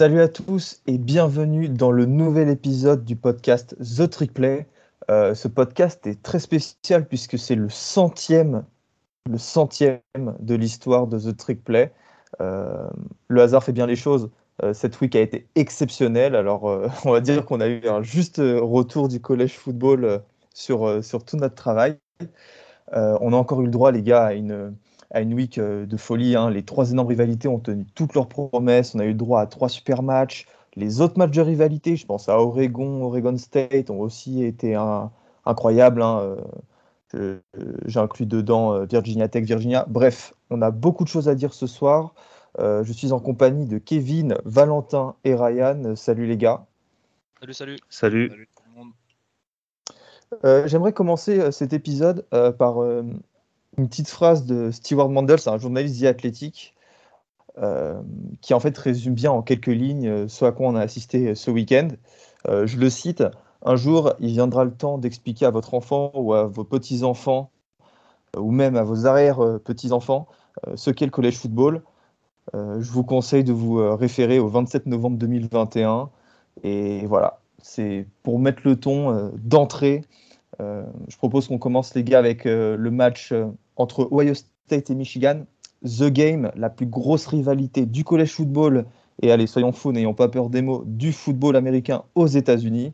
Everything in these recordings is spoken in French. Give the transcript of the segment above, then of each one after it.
Salut à tous et bienvenue dans le nouvel épisode du podcast The Trick Play. Euh, ce podcast est très spécial puisque c'est le centième, le de l'histoire de The Trick Play. Euh, le hasard fait bien les choses. Euh, cette week a été exceptionnelle. Alors, on va dire qu'on a eu un juste retour du collège football sur, sur tout notre travail. on a encore eu le droit, les gars, à une, à une week de folie. Hein. Les trois énormes rivalités ont tenu toutes leurs promesses. On a eu le droit à trois super matchs. Les autres matchs de rivalité, je pense à Oregon, Oregon State, ont aussi été incroyables. Hein. J'ai inclus dedans euh, Virginia Tech, Virginia. Bref, on a beaucoup de choses à dire ce soir. Euh, je suis en compagnie de Kevin, Valentin et Ryan. Salut les gars. Salut, salut. Salut. Euh, j'aimerais commencer cet épisode par une petite phrase de Stewart Mandel, c'est un journaliste athlétique, euh, qui en fait résume bien en quelques lignes euh, ce à quoi on a assisté ce week-end. Euh, je le cite Un jour, il viendra le temps d'expliquer à votre enfant ou à vos petits-enfants, ou même à vos arrière-petits-enfants, ce qu'est le collège football. je vous conseille de vous référer au 27 novembre 2021. Et voilà, c'est pour mettre le ton d'entrée. Je propose qu'on commence, les gars, avec le match entre Ohio State et Michigan. The Game, la plus grosse rivalité du collège football, et allez, soyons fous, n'ayons pas peur des mots, du football américain aux États-Unis.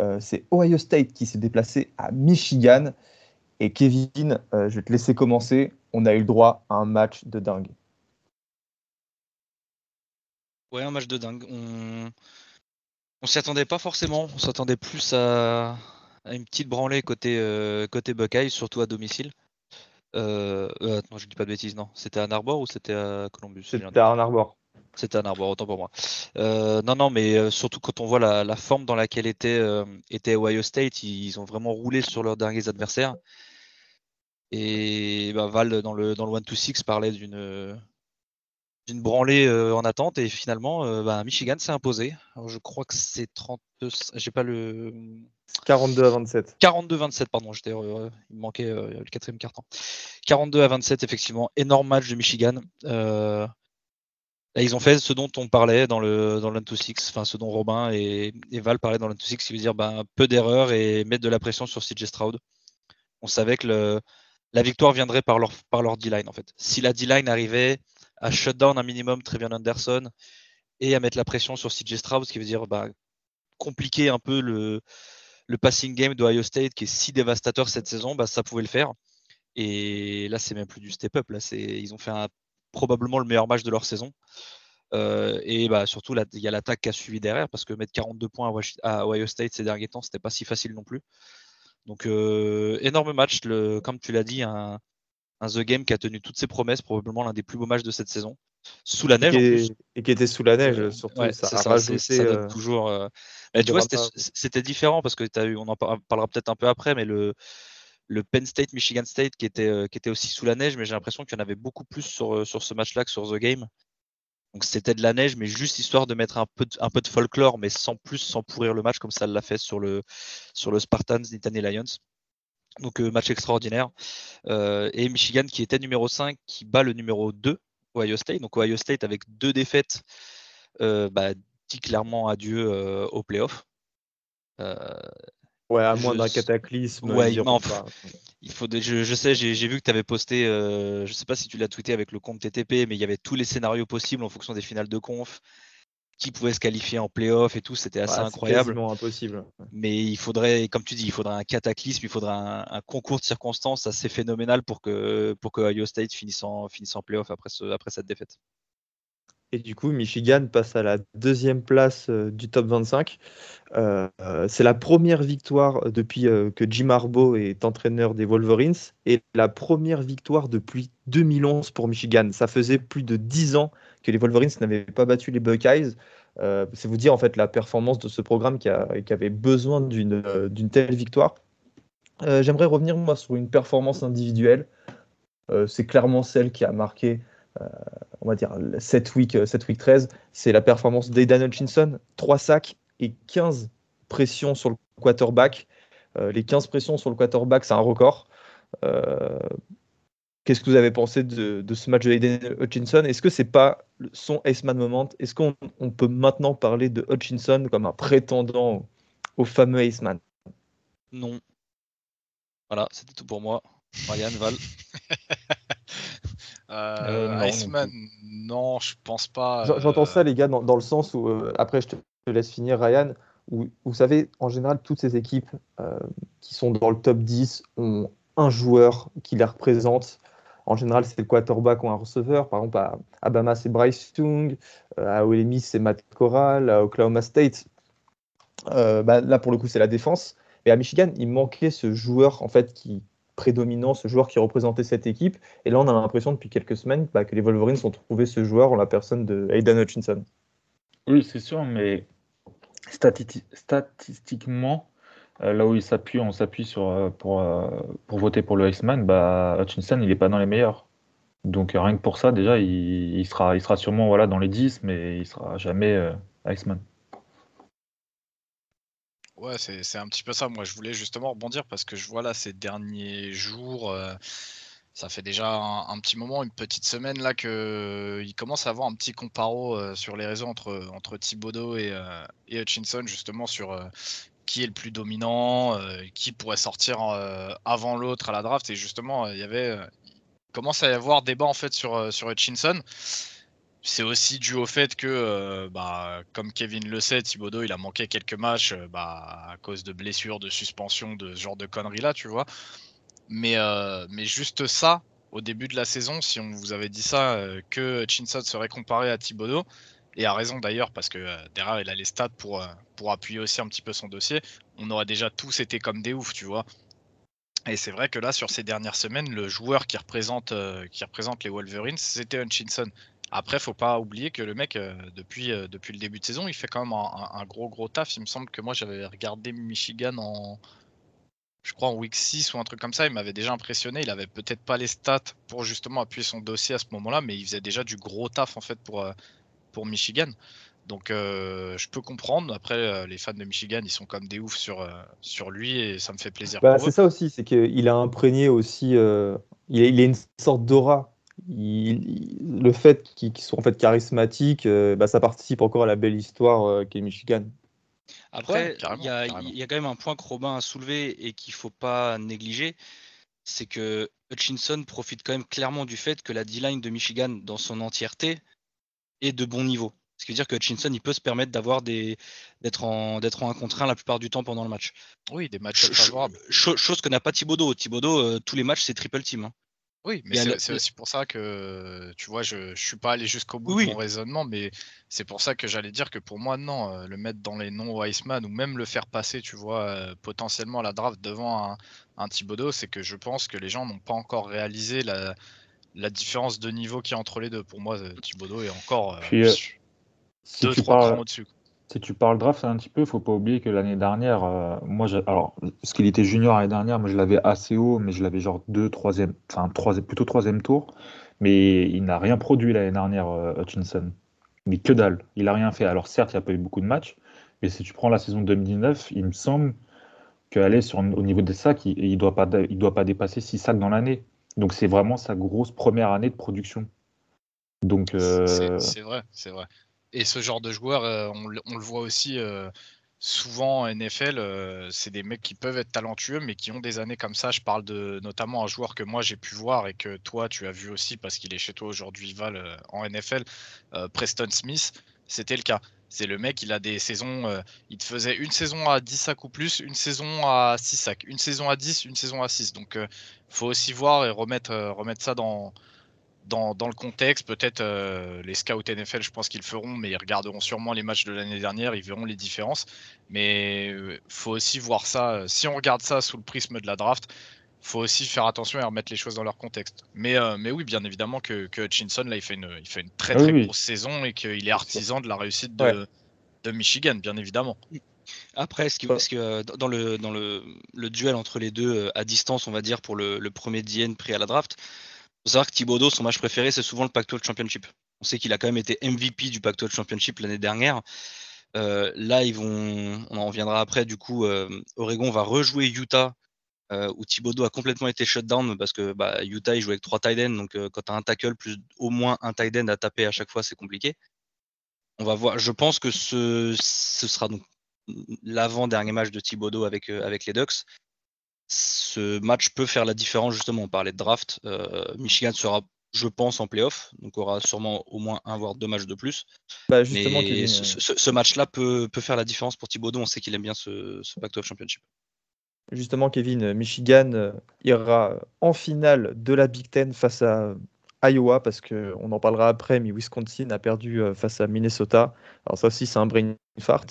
Euh, c'est Ohio State qui s'est déplacé à Michigan. Et Kevin, euh, je vais te laisser commencer. On a eu le droit à un match de dingue. Ouais, un match de dingue. On, on s'y attendait pas forcément. On s'attendait plus à... une petite branlée côté, euh, côté Buckeye, surtout à domicile. Euh, euh, non, je dis pas de bêtises, non. C'était à Ann Arbor ou c'était à Columbus C'était à Ann Arbor. C'était à Ann Arbor, autant pour moi. Euh, non, non, mais surtout quand on voit la, forme dans laquelle était, était Ohio State, ils, ont vraiment roulé sur leurs derniers adversaires. Et bah, Val, dans le, dans le 1-2-6, parlait d'une d'une branlée en attente et finalement bah, Michigan s'est imposé. je crois que c'est 32, j'ai pas le 42 à 27. 42 27 pardon, j'étais il me manquait le quatrième carton. 42 à 27 effectivement, énorme match de Michigan. ils ont fait ce dont on parlait dans le dans le 2-6, enfin ce dont Robin et, Val parlaient dans le 2-6, qui veut dire ben, peu d'erreurs et mettre de la pression sur CJ Stroud. On savait que le, la victoire viendrait par leur par leur D-line en fait. Si la D-line arrivait à shutdown un minimum Trevion Anderson et à mettre la pression sur CJ Stroud, ce qui veut dire bah, compliquer un peu le, le passing game d'Ohio State qui est si dévastateur cette saison, bah, ça pouvait le faire. Et là, c'est même plus du step-up. Ils ont fait probablement le meilleur match de leur saison. Euh, et bah, surtout, il y a l'attaque qui a suivi derrière parce que mettre 42 points à Ohio State ces derniers temps, c'était pas si facile non plus. Donc, euh, énorme match. Comme tu l'as dit, un The Game qui a tenu toutes ses promesses, probablement l'un des plus beaux matchs de cette saison. Sous la neige. Et, qui était sous la neige, surtout. ça, a rajouté, ça euh, toujours. Euh, tu vois, c'était différent parce que as eu, on en parlera peut-être un peu après, mais le, le Penn State, Michigan State qui était, euh, qui était aussi sous la neige, mais j'ai l'impression qu'il y en avait beaucoup plus sur, sur ce match-là que sur The Game. Donc c'était de la neige, mais juste histoire de mettre un peu de, un peu de folklore, mais sans plus, sans pourrir le match comme ça l'a fait sur le, sur le Spartans Nittany Lions. Donc euh, match extraordinaire. Euh, et Michigan qui était numéro 5, qui bat le numéro 2, Ohio State. Donc Ohio State avec deux défaites, euh, bah, dit clairement adieu au playoff. ouais, à moins d'un cataclysme. Ouais, il faut je, sais, j'ai vu que tu avais posté, je sais pas si tu l'as tweeté avec le compte TTP, mais il y avait tous les scénarios possibles en fonction des finales de conf qui pouvait se qualifier en playoff et tout, c'était assez incroyable. impossible. Mais il faudrait, comme tu dis, il faudrait un cataclysme, il faudrait un, concours de circonstances assez phénoménal pour que, pour que Ohio State finisse en, finisse en playoff après, ce, après cette défaite. Et du coup, Michigan passe à la deuxième place euh, du top 25. Euh, c'est la première victoire depuis euh, que Jim Harbaugh est entraîneur des Wolverines et la première victoire depuis 2011 pour Michigan. Ça faisait plus de 10 ans que les Wolverines n'avaient pas battu les Buckeyes. c'est vous dire en fait la performance de ce programme qui, avait besoin d'une telle victoire. J'aimerais revenir moi sur une performance individuelle. c'est clairement celle qui a marqué euh, on va dire, cette week, cette week 13, c'est la performance d'Aidan Hutchinson, 3 sacs et 15 pressions sur le quarterback. Euh, les 15 pressions sur le quarterback, c'est un record. Euh, Qu'est-ce que vous avez pensé de, ce match de Hayden Hutchinson? Est-ce que c'est pas son Ace-Man moment? Est-ce qu'on peut maintenant parler de Hutchinson comme un prétendant au fameux Ace-Man Non. Voilà, c'était tout pour moi. Ryan, Val euh, Iceman, non, je pense pas. J'entends ça, les gars, dans, le sens où, après, je te, laisse finir, Ryan, où, vous savez, en général, toutes ces équipes qui sont dans le top 10 ont un joueur qui les représente. En général, c'est le quarterback ou un receveur. Par exemple, à Alabama, c'est Bryce Young. Euh, à Ole Miss, c'est Matt Corral. À Oklahoma State, euh, bah, là, pour le coup, c'est la défense. Et à Michigan, il manquait ce joueur en fait qui prédominant, ce joueur qui représentait cette équipe. Et là, on a l'impression depuis quelques semaines bah, que les Wolverines ont trouvé ce joueur en la personne de Aidan Hutchinson. Oui, c'est sûr, mais statistiquement, euh, là où il s'appuie, on s'appuie sur euh, pour, euh, pour voter pour le Iceman, bah, Hutchinson, il n'est pas dans les meilleurs. Donc rien que pour ça, déjà, il, sera, il sera sûrement voilà, dans les 10, mais il sera jamais Iceman. Ouais, c'est un petit peu ça. Moi, je voulais justement rebondir parce que je vois là ces derniers jours, ça fait déjà un, petit moment, une petite semaine là, qu'il commence à avoir un petit comparo sur les réseaux entre, entre Thibodeau et, et Hutchinson, justement sur qui est le plus dominant, euh, qui pourrait sortir euh, avant l'autre à la draft. Et justement, il y avait, commence à y avoir débat en fait euh, sur Hutchinson. C'est aussi dû au fait que, bah, comme Kevin le sait, Thibodeau il a manqué quelques matchs bah, à cause de blessures, de suspensions, de ce genre de conneries là, tu vois. Mais, mais juste ça, au début de la saison, si on vous avait dit ça, que Hutchinson serait comparé à Thibodeau, et a raison d'ailleurs, parce que euh, derrière, il a les stats pour, euh, pour appuyer aussi un petit peu son dossier. On aurait déjà tous été comme des oufs, tu vois. Et c'est vrai que là, sur ces dernières semaines, le joueur qui représente, euh, qui représente les Wolverines, c'était Hutchinson. Après, faut pas oublier que le mec, depuis, depuis le début de saison, il fait quand même un, gros gros taf. Il me semble que moi, j'avais regardé Michigan en, je crois en week 6 ou un truc comme ça, il m'avait déjà impressionné. Il avait peut-être pas les stats pour justement appuyer son dossier à ce moment-là, mais il faisait déjà du gros taf en fait pour, pour Michigan. Donc euh, je peux comprendre. Après, euh, les fans de Michigan, ils sont comme des oufs sur, euh, sur lui et ça me fait plaisir. Bah, c'est ça aussi, c'est qu'il a imprégné aussi. il, a, il, a, une sorte d'aura. Le fait qu'il soit en fait charismatique, bah, ça participe encore à la belle histoire qu'est Michigan. Après, il y, a, y, a quand même un point que Robin a soulevé et qu'il faut pas négliger, c'est que Hutchinson profite quand même clairement du fait que la D-line de Michigan dans son entièreté et de bon niveau. Ce qui veut dire que Hutchinson, il peut se permettre d'avoir des d'être en d'être en 1 contre 1 la plupart du temps pendant le match. Oui, des matchs favorables. chose que n'a pas Thibodeau. Thibodeau, euh, tous les matchs, c'est triple team. Hein. Oui, mais c'est aussi pour ça que, tu vois, je ne suis pas allé jusqu'au bout de mon raisonnement, mais c'est pour ça que j'allais dire que pour moi, non, euh, le mettre dans les noms Iceman ou même le faire passer, tu vois, euh, potentiellement la draft devant un, un Thibodeau, c'est que je pense que les gens n'ont pas encore réalisé la, la différence de niveau qui est entre les deux. Pour moi, euh, Thibodeau est encore euh, euh, deux, trois parles, au-dessus. Si tu parles draft un petit peu, il faut pas oublier que l'année dernière, moi, alors, parce qu'il était junior l'année dernière, moi je l'avais assez haut, mais je l'avais genre deux, troisième, enfin troisième, plutôt troisième tour. Mais il n'a rien produit l'année dernière, Hutchinson. Mais que dalle, il a rien fait. Alors certes, il n'y a pas eu beaucoup de matchs, mais si tu prends la saison 2019, il me semble qu'aller sur au niveau des sacs, il, ne doit pas, il doit pas dépasser 6 sacs dans l'année. Donc c'est vraiment sa grosse première année de production. Donc euh, c'est vrai, c'est vrai. Et ce genre de joueur, euh, on, le voit aussi euh, souvent en NFL. c'est des mecs qui peuvent être talentueux, mais qui ont des années comme ça. Je parle de notamment un joueur que moi j'ai pu voir et que toi tu as vu aussi parce qu'il est chez toi aujourd'hui, Val, en NFL. Preston Smith, c'était le cas. C'est le mec, il a des saisons, euh, il te faisait une saison à 10 sacs ou plus, une saison à 6 sacs, une saison à 10, une saison à 6. Donc, euh, faut aussi voir et remettre, euh, remettre ça dans, dans, dans le contexte. Peut-être les scouts NFL, je pense qu'ils le feront, mais ils regarderont sûrement les matchs de l'année dernière, ils verront les différences. Mais faut aussi voir ça. Si on regarde ça sous le prisme de la draft, faut aussi faire attention et remettre les choses dans leur contexte. Mais, euh, mais oui, bien évidemment que, que, Hutchinson, là, il fait une, il fait une très très grosse saison et qu'il est artisan de la réussite de, de, Michigan, bien évidemment. Après, est-ce que, que, euh, dans, le, dans le, le, duel entre les deux euh, à distance, on va dire, pour le, le premier DN pris à la draft, faut savoir que Thibodeau, son match préféré, c'est souvent le Pac-12 Championship. On sait qu'il a quand même été MVP du Pac-12 Championship l'année dernière. là, ils vont, on en reviendra après. Du coup, Oregon va rejouer Utah où Thibodeau a complètement été shut down parce que bah, Utah il joue avec trois tight ends, donc quand tu as un tackle plus au moins un tight end à taper à chaque fois, c'est compliqué. On va voir. Je pense que ce, ce sera donc l'avant-dernier match de Thibodeau avec, avec les Ducks. Ce match peut faire la différence justement. On parlait de draft. Michigan sera je pense, en playoff. Donc, aura sûrement au moins un, voire deux matchs de plus. Bah, justement, Mais ce, match-là peut, faire la différence pour Thibaudot. On sait qu'il aime bien ce, ce Pac-12 Championship. Justement, Kevin, Michigan euh, ira en finale de la Big Ten face à Iowa, parce qu'on en parlera après, mais Wisconsin a perdu euh, face à Minnesota. Alors ça aussi, c'est un brain fart.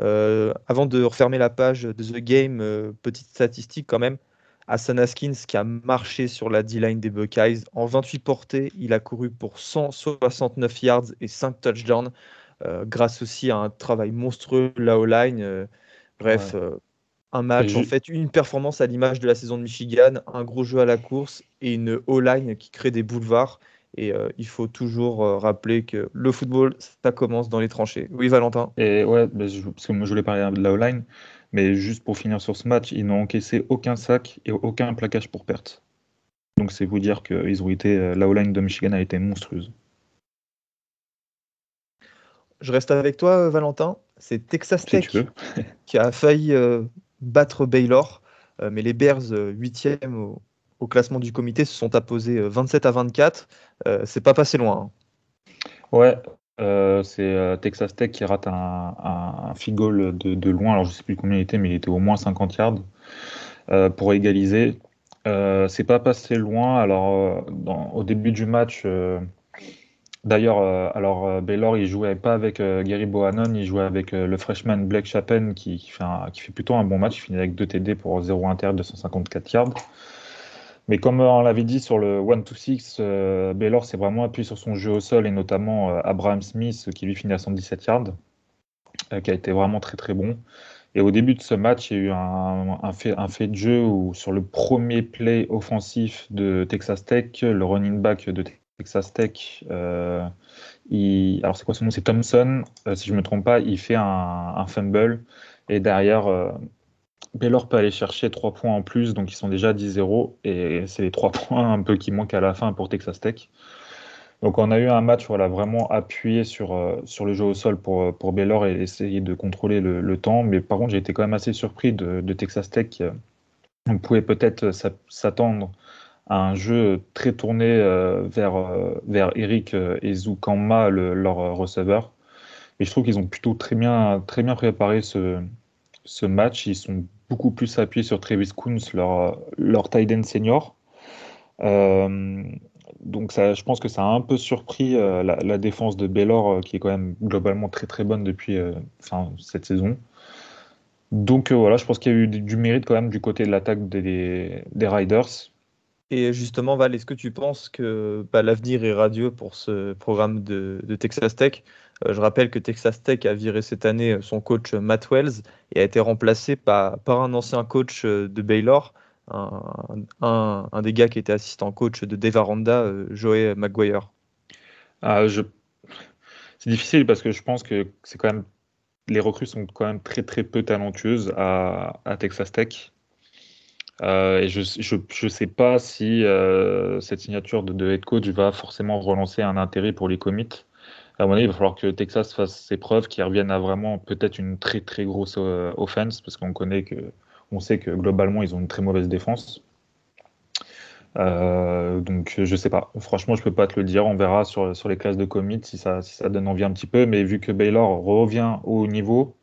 Euh, avant de refermer la page de The Game, petite statistique quand même. Hassan Haskins qui a marché sur la D-line des Buckeyes. En 28 portées, il a couru pour 169 yards et 5 touchdowns, euh, grâce aussi à un travail monstrueux de la O-line. Euh, bref, euh, un match, en fait, une performance à l'image de la saison de Michigan, un gros jeu à la course et une O-line qui crée des boulevards. Et il faut toujours rappeler que le football, ça commence dans les tranchées. Oui, Valentin Et ouais, parce que moi je voulais parler de la O-line. Mais juste pour finir sur ce match, ils n'ont encaissé aucun sac et aucun plaquage pour perte. Donc c'est vous dire que ils ont été, euh, la O-line de Michigan a été monstrueuse. Je reste avec toi, Valentin. C'est Texas Tech qui a failli euh, battre Baylor, euh, mais les Bears, 8e au, au, classement du comité, se sont apposés 27 à 24. c'est pas passé loin. Hein. Ouais, euh, c'est euh, Texas Tech qui rate un, un, de, loin. Alors, je sais plus combien il était, mais il était au moins 50 yards euh, pour égaliser. c'est pas passé loin. Alors, au début du match, d'ailleurs, alors Baylor, il jouait pas avec Gary Bohannon, il jouait avec le freshman Blake Chapin qui, fait plutôt un bon match. Il finit avec 2 TD pour 0 inter, 254 yards. Mais comme on l'avait dit sur le 1-2-6, euh, Baylor s'est vraiment appuyé sur son jeu au sol et notamment euh, Abraham Smith qui lui finit à 117 yards, euh, qui a été vraiment très très bon. Et au début de ce match, il y a eu un, fait, un fait, de jeu où sur le premier play offensif de Texas Tech, le running back de Texas Tech, il, alors c'est quoi son nom? C'est Thompson, si je ne me trompe pas, il fait un, fumble et derrière Baylor peut aller chercher 3 points en plus, donc ils sont déjà à 10-0, et c'est les 3 points un peu qui manquent à la fin pour Texas Tech. Donc on a eu un match voilà, vraiment appuyé sur, euh, sur le jeu au sol pour, pour Baylor et essayer de contrôler le, temps, mais par contre j'ai été quand même assez surpris de, Texas Tech. On pouvait peut-être s'attendre un jeu très tourné euh, vers, euh, vers Eric et Zukama, leur receveur. Et je trouve qu'ils ont plutôt très bien, très bien préparé ce, ce match. Ils sont beaucoup plus appuyé sur Travis Coons, leur, leur tight end senior. Euh, donc ça, je pense que ça a un peu surpris euh, la, défense de Baylor, euh, qui est quand même globalement très très bonne depuis enfin, cette saison. Donc voilà, je pense qu'il y a eu du, mérite quand même du côté de l'attaque des, des, Riders. Et justement, Val, est-ce que tu penses que bah, l'avenir est radieux pour ce programme de, Texas Tech? Euh, je rappelle que Texas Tech a viré cette année euh, son coach euh, Matt Wells et a été remplacé par, un ancien coach de Baylor, un, des gars qui était assistant coach de Dave Aranda, Joey McGuire. Ah, c'est difficile parce que je pense que c'est quand les recrues sont quand même très très peu talentueuses à, Texas Tech. Et je ne sais pas si cette signature de, de, head coach va forcément relancer un intérêt pour les commits à mon avis, il va falloir que Texas fasse ses preuves, qu'il revienne à vraiment peut-être une très très grosse euh, offense, parce qu'on connaît que, on sait que globalement ils ont une très mauvaise défense. Euh, donc je sais pas. Franchement, je peux pas te le dire. On verra sur, sur les classes de commit si ça, si ça donne envie un petit peu. Mais vu que Baylor revient au niveau,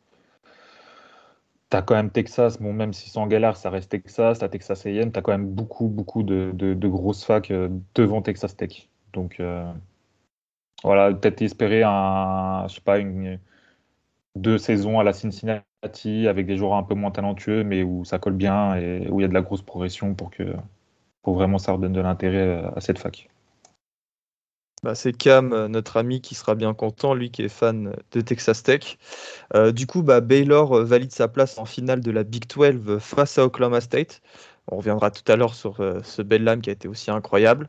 tu as quand même Texas. Bon, même s'ils sont en galère, ça reste Texas. Tu as Texas AM. Tu quand même beaucoup, beaucoup de, grosses facs euh, devant Texas Tech. Donc voilà, peut-être espérer un, je sais pas, une, deux saisons à la Cincinnati avec des joueurs un peu moins talentueux, mais où ça colle bien et où il y a de la grosse progression pour que pour vraiment ça redonne de l'intérêt à cette fac. Bah, c'est Cam, notre ami, qui sera bien content, lui qui est fan de Texas Tech. Euh, du coup, bah, Baylor euh, valide sa place en finale de la Big 12 face à Oklahoma State. On reviendra tout à l'heure sur euh, ce bel lame qui a été aussi incroyable.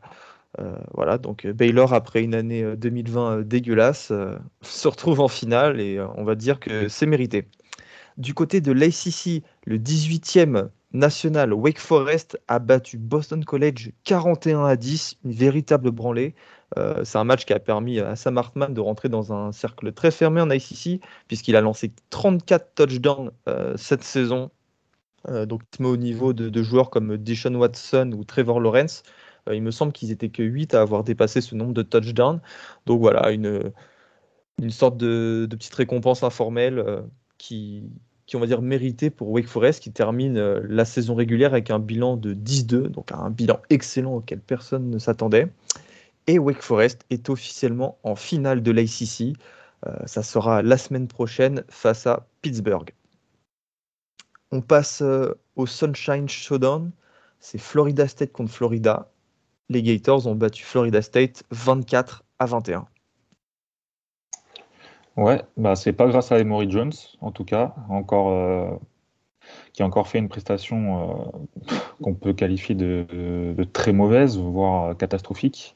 Euh, voilà, donc euh, Baylor, après une année 2020 euh, dégueulasse, se retrouve en finale et on va dire que c'est mérité. Du côté de l'ACC, le 18e national, Wake Forest a battu Boston College 41 à 10, une véritable branlée. Euh, c'est un match qui a permis à Sam Hartman de rentrer dans un cercle très fermé en ICC, puisqu'il a lancé 34 touchdowns euh, cette saison. Euh, donc, au niveau de, joueurs comme Deshaun Watson ou Trevor Lawrence, il me semble qu'ils étaient que 8 à avoir dépassé ce nombre de touchdowns. Donc voilà, une, une sorte de, petite récompense informelle qui, on va dire, mérité pour Wake Forest, qui termine la saison régulière avec un bilan de 10-2, donc un bilan excellent auquel personne ne s'attendait. Et Wake Forest est officiellement en finale de l'ACC. Euh, ça sera la semaine prochaine face à Pittsburgh. On passe euh, au Sunshine Showdown. C'est Florida State contre Florida. Les Gators ont battu Florida State 24 à 21. Ouais, bah c'est pas grâce à Emory Jones, en tout cas, euh, qui a encore fait une prestation qu'on peut qualifier de, très mauvaise, voire catastrophique,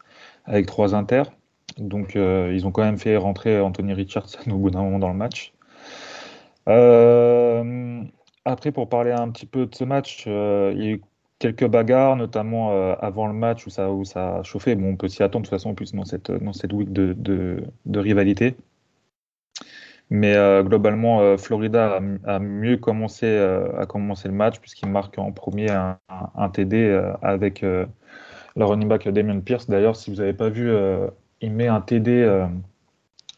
avec trois inters. Donc euh, ils ont quand même fait rentrer Anthony Richardson au bout d'un moment dans le match. après, pour parler un petit peu de ce match, il y a eu quelques bagarres, notamment avant le match où ça, où ça a chauffé. Bon, on peut s'y attendre de toute façon, plus dans cette, dans cette week de, de rivalité. Mais euh, globalement, euh, Florida a, mieux commencé, euh, le match puisqu'il marque en premier un, TD avec le running back Damien Pierce. D'ailleurs, si vous n'avez pas vu, il met un TD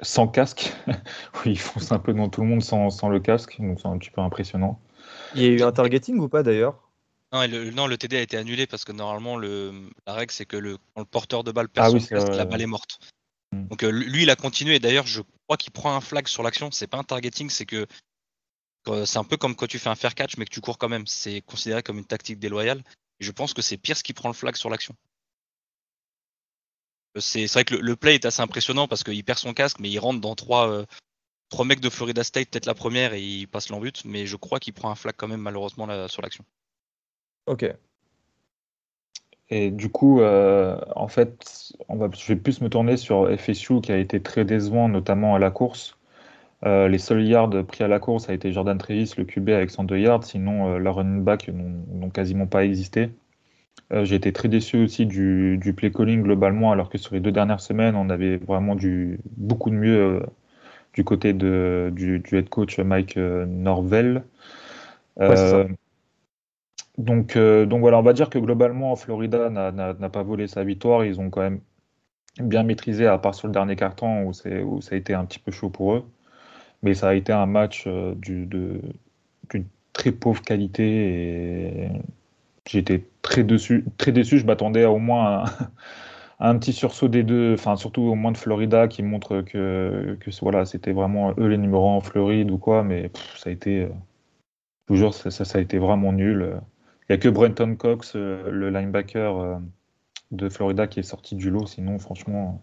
sans casque, où il fonce un peu dans tout le monde sans, sans le casque, donc c'est un petit peu impressionnant. Il y a eu un targeting ou pas d'ailleurs? Non le, non, le TD a été annulé parce que normalement, le, la règle, c'est que le, quand le porteur de balle perd ah son casque, la balle est morte. Mm. Donc euh, lui, il a continué. D'ailleurs, je crois qu'il prend un flag sur l'action. C'est pas un targeting, c'est que c'est un peu comme quand tu fais un fair catch, mais que tu cours quand même. C'est considéré comme une tactique déloyale. Et je pense que c'est Pierce qui prend le flag sur l'action. C'est vrai que le, play est assez impressionnant parce qu'il perd son casque, mais il rentre dans trois, euh, trois mecs de Florida State, peut-être la première, et il passe l'embut. Mais je crois qu'il prend un flag quand même, malheureusement, sur l'action. Ok. Et du coup, euh, en fait, on va, je vais plus me tourner sur FSU qui a été très décevant, notamment à la course. Euh, les seuls yards pris à la course a été Jordan Travis, le QB avec 102 yards, sinon leurs running back n'ont quasiment pas existé. J'ai été très déçu aussi du, play calling globalement, alors que sur les deux dernières semaines, on avait vraiment du, beaucoup de mieux du côté de, du, head coach Mike Norvell. Donc, euh, donc voilà, on va dire que globalement, Florida n'a pas volé sa victoire. Ils ont quand même bien maîtrisé, à part sur le dernier carton où, où ça a été un petit peu chaud pour eux. Mais ça a été un match euh, d'une très pauvre qualité et j'étais très, très déçu. Je m'attendais à au moins un, petit sursaut des deux, enfin surtout au moins de Florida qui montre que, que voilà, c'était vraiment eux les numéros en Floride ou quoi. Mais ça a été, euh, toujours, ça, ça, a été vraiment nul. Il n'y a que Brenton Cox, euh, le linebacker euh, de Florida, qui est sorti du lot. Sinon, franchement,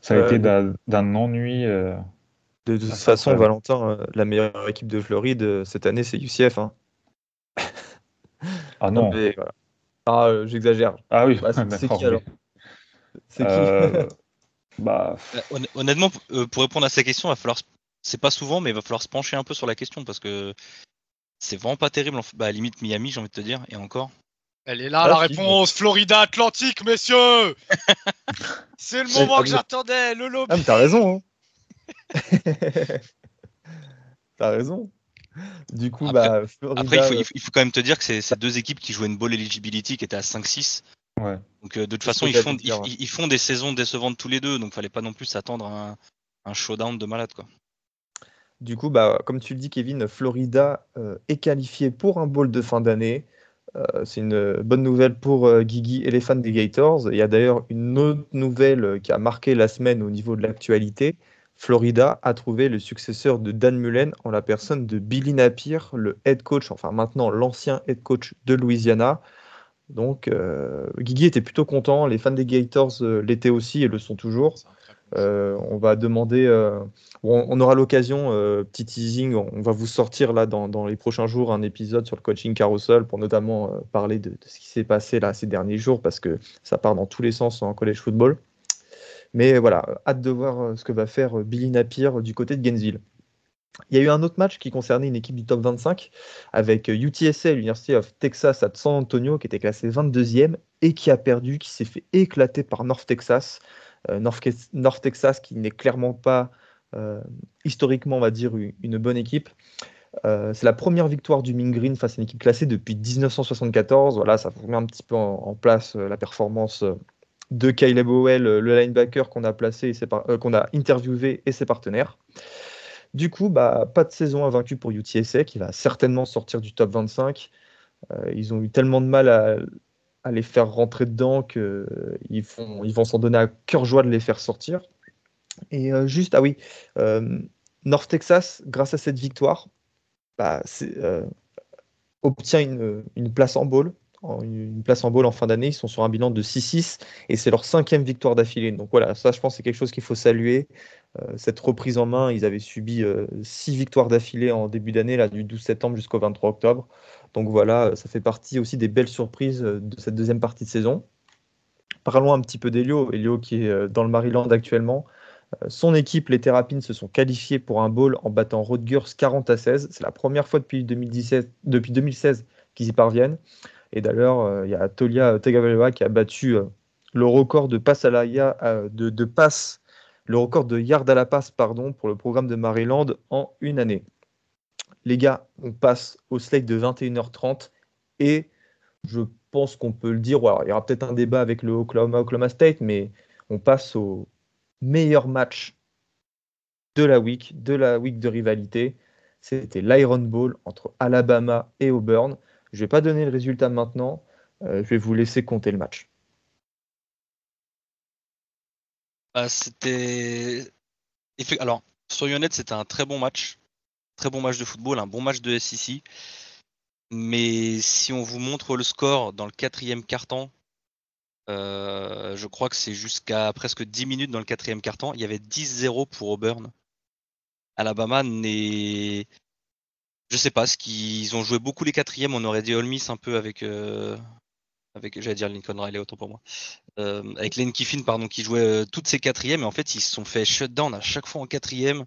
ça a été d'un ennui. Euh, de, toute façon, Valentin, la meilleure équipe de Floride cette année, c'est UCF. Hein. Ah non. Ah, j'exagère. Ah oui, bah, c'est qui alors C'est qui bah... Honnêtement, pour répondre à ces questions, va falloir. C'est pas souvent, mais il va falloir se pencher un peu sur la question parce que c'est vraiment pas terrible. Bah, limite Miami, j'ai envie de te dire, et encore. Elle est là, la réponse Florida Atlantique, messieurs C'est le moment que j'attendais, le lobby ah, T'as raison, hein. T'as raison. Du coup, après, bah, après il, faut, quand même te dire que c'est deux équipes qui jouaient une ball eligibility qui était à 5-6. Ouais. Donc, euh, de toute façon, ils font, ils, font, des saisons décevantes tous les deux, donc fallait pas non plus s'attendre à un, un showdown de malade, quoi. Du coup, bah, comme tu le dis, Kevin, Florida euh, est qualifié pour un bowl de fin d'année. Euh, c'est une bonne nouvelle pour euh, Guigui et les fans des Gators. Il y a d'ailleurs une autre nouvelle qui a marqué la semaine au niveau de l'actualité. Florida a trouvé le successeur de Dan Mullen en la personne de Billy Napier, le head coach, enfin maintenant l'ancien head coach de Louisiana. Donc, Guigui était plutôt content. Les fans des Gators l'étaient aussi et le sont toujours. Euh, on va demander, euh, on, aura l'occasion, euh, petit teasing, on, va vous sortir là dans, les prochains jours un épisode sur le coaching carousel pour notamment parler de, ce qui s'est passé là ces derniers jours parce que ça part dans tous les sens en college football. Mais voilà, hâte de voir ce que va faire Billy Napier du côté de Gainesville. Il y a eu un autre match qui concernait une équipe du top 25 avec UTSA, l'University of Texas à San Antonio, qui était classé 22e et qui a perdu, qui s'est fait éclater par North Texas. Euh, North, Texas qui n'est clairement pas euh, historiquement, on va dire, une bonne équipe. Euh, c'est la première victoire du Ming Green face à une équipe classée depuis 1974. Voilà, ça met un petit peu en, place la performance de Caleb Howell, le linebacker qu'on a placé, qu'on a interviewé et ses partenaires. Du coup, bah, pas de saison invaincue pour UTSA qui va certainement sortir du top 25. ils ont eu tellement de mal à, les faire rentrer dedans qu'ils ils vont s'en donner à cœur joie de les faire sortir. Et euh, juste, ah oui, euh, North Texas, grâce à cette victoire, bah, euh, obtient une, place en bowl. Une place en bowl en fin d'année, ils sont sur un bilan de 6-6 et c'est leur cinquième victoire d'affilée. Donc voilà, ça je pense c'est quelque chose qu'il faut saluer. cette reprise en main, ils avaient subi six victoires d'affilée en début d'année, là du 12 septembre jusqu'au 23 octobre. Donc voilà, ça fait partie aussi des belles surprises euh, de cette deuxième partie de saison. Parlons un petit peu d'Elio. Elio qui est euh, dans le Maryland actuellement. Euh, son équipe, les Terrapins, se sont qualifiés pour un bowl en battant Rutgers 40 à 16. C'est la première fois depuis, 2017, depuis 2016 qu'ils y parviennent. Et d'ailleurs, il y a Tolia Tagovailoa qui a battu le record de passe à la de, de passe, le record de yard à la passe pardon, pour le programme de Maryland en une année les gars, on passe au slate de 21h30 et je pense qu'on peut le dire. il y aura peut-être un débat avec le Oklahoma, Oklahoma State, mais on passe au meilleur match de la week, de la week de rivalité. C'était l'Iron Bowl entre Alabama et Auburn. Je ne vais pas donner le résultat maintenant. Euh, je vais vous laisser compter le match. Bah, c'était. Alors, soyons honnêtes, c'était un très bon match très bon match de football, un bon match de SEC. Mais si on vous montre le score dans le quatrième quart-temps, euh, je crois que c'est jusqu'à presque 10 minutes dans le quatrième quart-temps. Il y avait 10-0 pour Auburn. Alabama n'est. Je sais pas, ce qu'ils ont joué beaucoup les quatrièmes. On aurait dit All Miss un peu avec. Euh, avec j'allais dire Lincoln Riley, autant pour moi. Euh, avec Lane Kiffin, pardon, qui jouait toutes ses quatrièmes. Et en fait, ils se sont fait shutdown à chaque fois en quatrième.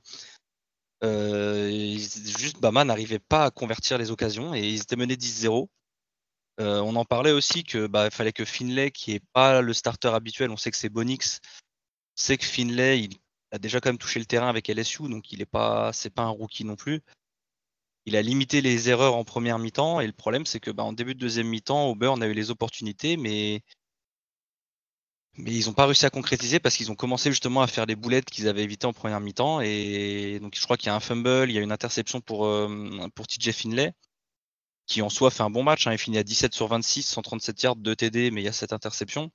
Euh, juste Bama n'arrivait pas à convertir les occasions et ils étaient menés 10-0. Euh, on en parlait aussi que bah, fallait que Finlay, qui est pas le starter habituel, on sait que c'est Bonix, on sait que Finlay, il a déjà quand même touché le terrain avec LSU, donc il est pas, c'est pas un rookie non plus. Il a limité les erreurs en première mi-temps et le problème c'est que bah, en début de deuxième mi-temps, Auburn a eu les opportunités, mais mais ils n'ont pas réussi à concrétiser parce qu'ils ont commencé justement à faire les boulettes qu'ils avaient évitées en première mi-temps. Et donc je crois qu'il y a un fumble, il y a une interception pour, euh, pour TJ Finlay, qui en soi fait un bon match. Hein. Il finit à 17 sur 26, 137 yards, 2 TD, mais il y a cette interception.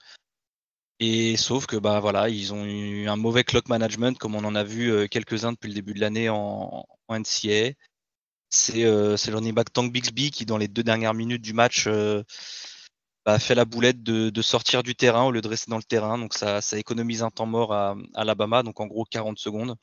Et sauf que bah voilà, ils ont eu un mauvais clock management, comme on en a vu euh, quelques-uns depuis le début de l'année en, en, NCA. C'est euh, le running back Tank Bixby qui, dans les deux dernières minutes du match, euh, bah, fait la boulette de, sortir du terrain au lieu de rester dans le terrain. Donc ça, économise un temps mort à, Alabama, donc en gros 40 secondes.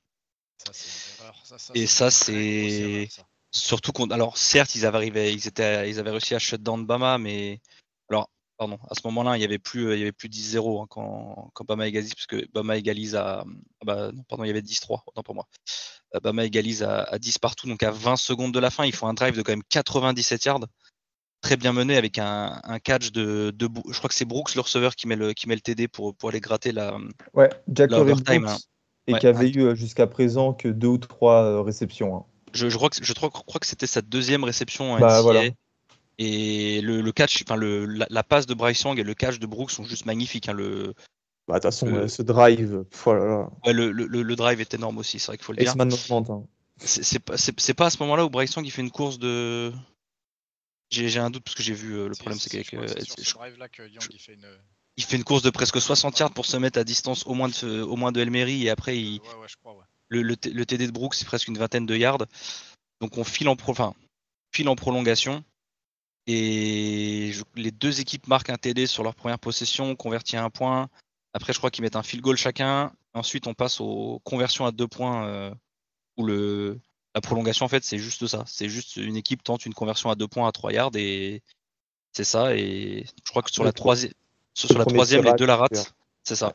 et ça, c'est surtout qu'on. Alors certes, ils avaient arrivé, ils étaient, ils avaient réussi à shut down Bama, mais alors pardon, à ce moment-là, il y avait plus, il y avait plus 10-0 hein, quand, quand Bama égalise, puisque Bama égalise à, ah bah, non, pardon, il y avait 10-3, autant pour moi. Euh, Bama égalise à, à, 10 partout, donc à 20 secondes de la fin, ils font un drive de quand même 97 yards très bien mené avec un, catch de, Je crois que c'est Brooks, le receveur, qui met le, qui met le TD pour, pour aller gratter la. Ouais, Jack Brooks, hein. Et qui avait eu euh, jusqu'à présent que deux ou trois euh, réceptions. Hein. Je, crois que, je crois, crois que c'était sa deuxième réception. Bah, voilà. Et le, le catch, enfin le, la, passe de Bryce Young et le catch de Brooks sont juste magnifiques. Hein, le, bah, de toute façon, ce drive. Voilà. Ouais, le, le, drive est énorme aussi, c'est vrai qu'il faut le dire. Hein. C'est pas, pas à ce moment-là où Bryce Young il fait une course de. J'ai un doute parce que j'ai vu euh, le problème, c'est qu'avec. Euh, il fait une. course de presque 60 yards pour se mettre à distance au moins de, au moins de Elmery et après il, le, le, TD de Brooks c'est presque une vingtaine de yards. Donc on file en, pro, enfin, file en prolongation et les deux équipes marquent un TD sur leur première possession, convertit à un point. Après je crois qu'ils mettent un field goal chacun. Ensuite on passe aux conversions à deux points euh, où le, la prolongation, en fait, c'est juste ça. C'est juste une équipe tente une conversion à deux points à 3 yards et c'est ça. Et je crois que sur la, troisième, sur la troisième, les deux la ratent. C'est ça.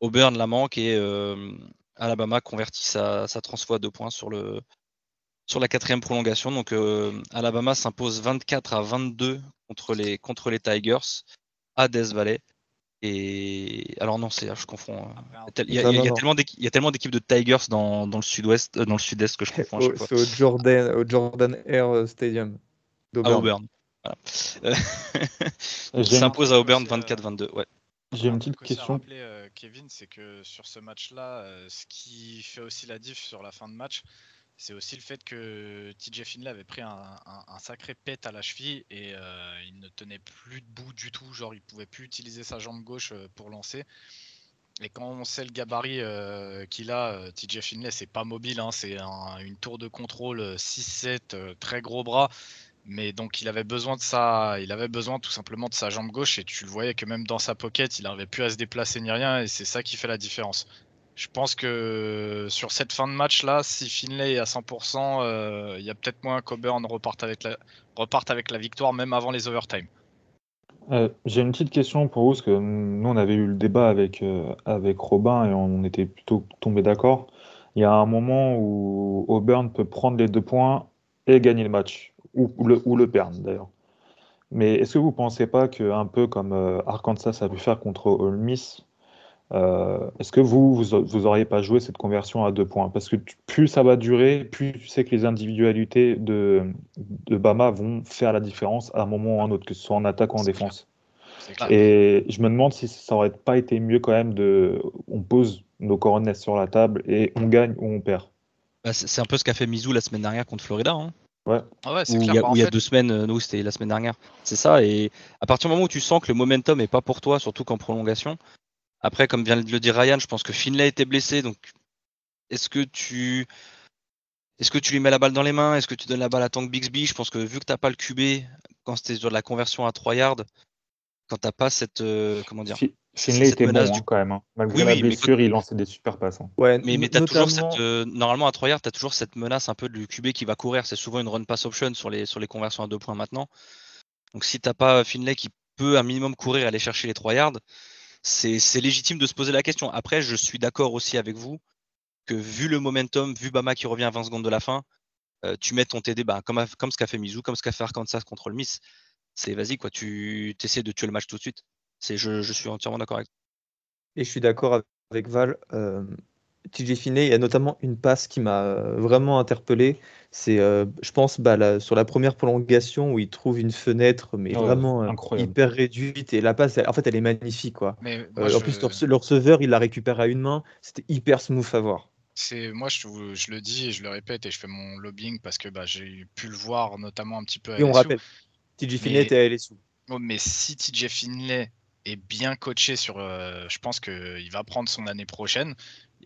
Auburn la manque et euh, Alabama convertit sa, sa transfo à deux points sur le, sur la quatrième prolongation. Donc Alabama s'impose 24 à 22 contre les, contre les Tigers à Death Valley. Et alors non, c'est je confonds. Il y a, tellement d'équipes de Tigers dans, le sud-ouest, dans le sud-est que je confonds. C'est au Jordan, au Jordan Air Stadium. À Auburn. Il s'impose à Auburn 24-22. Ouais. J'ai une petite question. Rappeler, euh, Kevin, c'est que sur ce match-là, euh, ce qui fait aussi la diff sur la fin de match, c'est aussi le fait que TJ Finlay avait pris un, sacré pet à la cheville et euh, il ne tenait plus debout du tout. Genre, il pouvait plus utiliser sa jambe gauche pour lancer. Et quand on sait le gabarit qu'il a, TJ Finlay, c'est pas mobile, hein, c'est une tour de contrôle 6-7, très gros bras. Mais donc il avait besoin de ça, il avait besoin tout simplement de sa jambe gauche et tu le voyais que même dans sa pocket, il n'arrivait plus à se déplacer ni rien et c'est ça qui fait la différence. Je pense que sur cette fin de match là, si Finlay est à 100%, euh, il y a peut-être moins qu'Auburn reparte avec la reparte avec la victoire même avant les overtime. Euh, j'ai une petite question pour vous, parce que nous on avait eu le débat avec, euh, avec Robin et on était plutôt tombé d'accord. Il y a un moment où Auburn peut prendre les deux points et gagner le match ou, le, ou le perdre d'ailleurs. Mais est-ce que vous ne pensez pas qu'un peu comme Arkansas a pu faire contre Ole Miss, euh, est-ce que vous, vous n'auriez pas joué cette conversion à deux points? Parce que plus ça va durer, plus tu sais que les individualités de, de Bama vont faire la différence à un moment ou à un autre, que ce soit en attaque ou en défense. Et je me demande si ça aurait pas été mieux quand même de. On pose nos coronets sur la table et on gagne ou on perd. Bah, c'est un peu ce qu'a fait Mizou la semaine dernière contre Florida. Hein. Ouais. Ah il y, a, il y a deux semaines, euh, nous c'était la semaine dernière. C'est ça. Et à partir du moment où tu sens que le momentum est pas pour toi, surtout qu'en prolongation. Après, comme vient de le dire Ryan, je pense que Finlay était blessé. Donc, est-ce que tu est-ce que tu lui mets la balle dans les mains? Est-ce que tu donnes la balle à Tank Bixby? Je pense que vu que tu n'as pas le QB, quand c'était sur de la conversion à 3 yards, quand tu n'as pas cette. Euh, comment dire Finlay était bon hein, quand même. Hein. Malgré la blessure, il lançait des super passes. Hein. Ouais, mais, mais as toujours cette, euh, normalement à 3 yards, tu as toujours cette menace un peu du QB qui va courir. C'est souvent une run pass option sur les, sur les conversions à 2 points maintenant. Donc si tu n'as pas Finlay qui peut un minimum courir et aller chercher les 3 yards, c'est légitime de se poser la question. Après, je suis d'accord aussi avec vous que vu le momentum, vu Bama qui revient à 20 secondes de la fin, euh, tu mets ton TD bah, comme, comme ce qu'a fait Mizou, comme ce qu'a fait Arkansas contre le Miss. C'est vas-y, quoi, tu essaies de tuer le match tout de suite. Je, je suis entièrement d'accord avec Et je suis d'accord avec Val. Euh, TJ Finney, il y a notamment une passe qui m'a vraiment interpellé. C'est, euh, je pense, bah, sur la première prolongation où il trouve une fenêtre, mais oh, vraiment euh, hyper réduite. Et la passe, en fait, elle est magnifique. Quoi. Euh, en plus, le receveur, il la récupère à une main. C'était hyper smooth à voir. C'est moi, je, je, le dis et je le répète et je fais mon lobbying parce que bah, j'ai pu le voir notamment un petit peu. À et on rappelle, TJ Finney était à LSU. Oh, mais si TJ Finlay est bien coaché sur. Euh, je pense qu'il va prendre son année prochaine.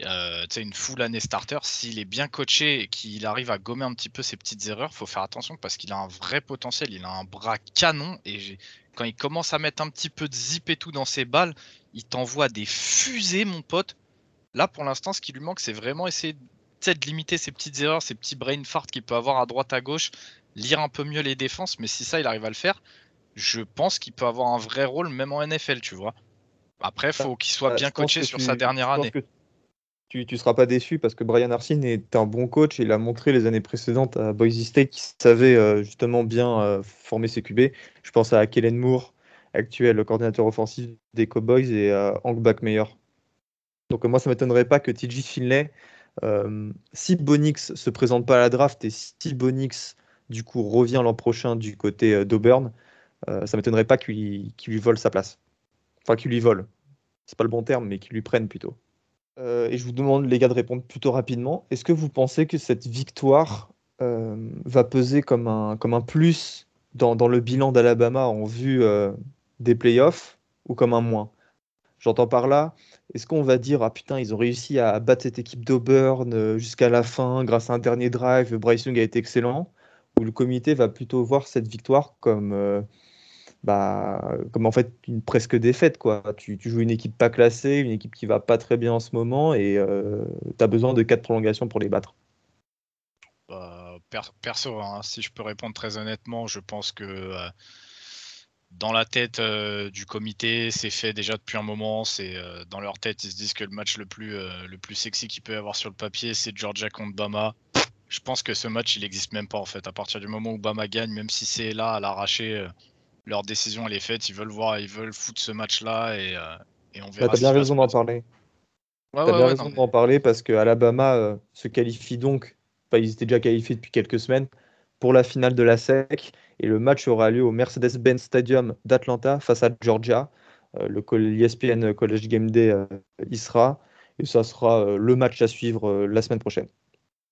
Euh, une full année starter. S'il est bien coaché et qu'il arrive à gommer un petit peu ses petites erreurs, faut faire attention parce qu'il a un vrai potentiel. Il a un bras canon et quand il commence à mettre un petit peu de zip et tout dans ses balles, il t'envoie des fusées, mon pote. Là, pour l'instant, ce qui lui manque, c'est vraiment essayer de limiter ses petites erreurs, ses petits brain farts qu'il peut avoir à droite à gauche, lire un peu mieux les défenses. Mais si ça, il arrive à le faire, je pense qu'il peut avoir un vrai rôle même en NFL, tu vois. Après, il faut qu'il soit bah, bien coaché sur sa dernière année. Tu ne seras pas déçu parce que Brian Arsene est un bon coach et il a montré les années précédentes à Boise State qu'il savait euh, justement bien euh, former ses QB. Je pense à Kellen Moore, actuel coordinateur offensif des Cowboys, et à Hank Backmeyer. Donc moi, ça ne m'étonnerait pas que TJ Finlay, euh, si Bonix se présente pas à la draft et si Bonix du coup revient l'an prochain du côté d'Auburn, ça m'étonnerait pas qu'il lui vole sa place. Enfin, qu'il lui vole. C'est pas le bon terme, mais qu'il lui prenne plutôt. Euh, et je vous demande, les gars, de répondre plutôt rapidement. Est-ce que vous pensez que cette victoire euh, va peser comme un, comme un plus dans, dans le bilan d'Alabama en vue des playoffs ou comme un moins? J'entends par là, est-ce qu'on va dire, ah putain, ils ont réussi à battre cette équipe d'Auburn jusqu'à la fin grâce à un dernier drive, Bryce Young a été excellent? Ou le comité va plutôt voir cette victoire comme bah, comme en fait une presque défaite. Quoi. Tu, joues une équipe pas classée, une équipe qui va pas très bien en ce moment, et euh, tu as besoin de quatre prolongations pour les battre. Bah, perso, hein, si je peux répondre très honnêtement, je pense que euh, dans la tête euh, du comité, c'est fait déjà depuis un moment. C'est dans leur tête, ils se disent que le match le plus, le plus sexy qu'il peut y avoir sur le papier, c'est Georgia contre Bama je pense que ce match, il n'existe même pas en fait. À partir du moment où Bama gagne, même si c'est là à l'arracher, euh, leur décision elle est faite. Ils veulent voir, ils veulent foutre ce match-là et, euh, et, on verra. Bah, T'as bien raison d'en parler. T'as bien raison d'en parler parce que Alabama euh, se qualifie donc. Enfin, ils étaient déjà qualifiés depuis quelques semaines pour la finale de la SEC et le match aura lieu au Mercedes-Benz Stadium d'Atlanta face à Georgia. le ESPN College Game Day y sera et ça sera le match à suivre la semaine prochaine.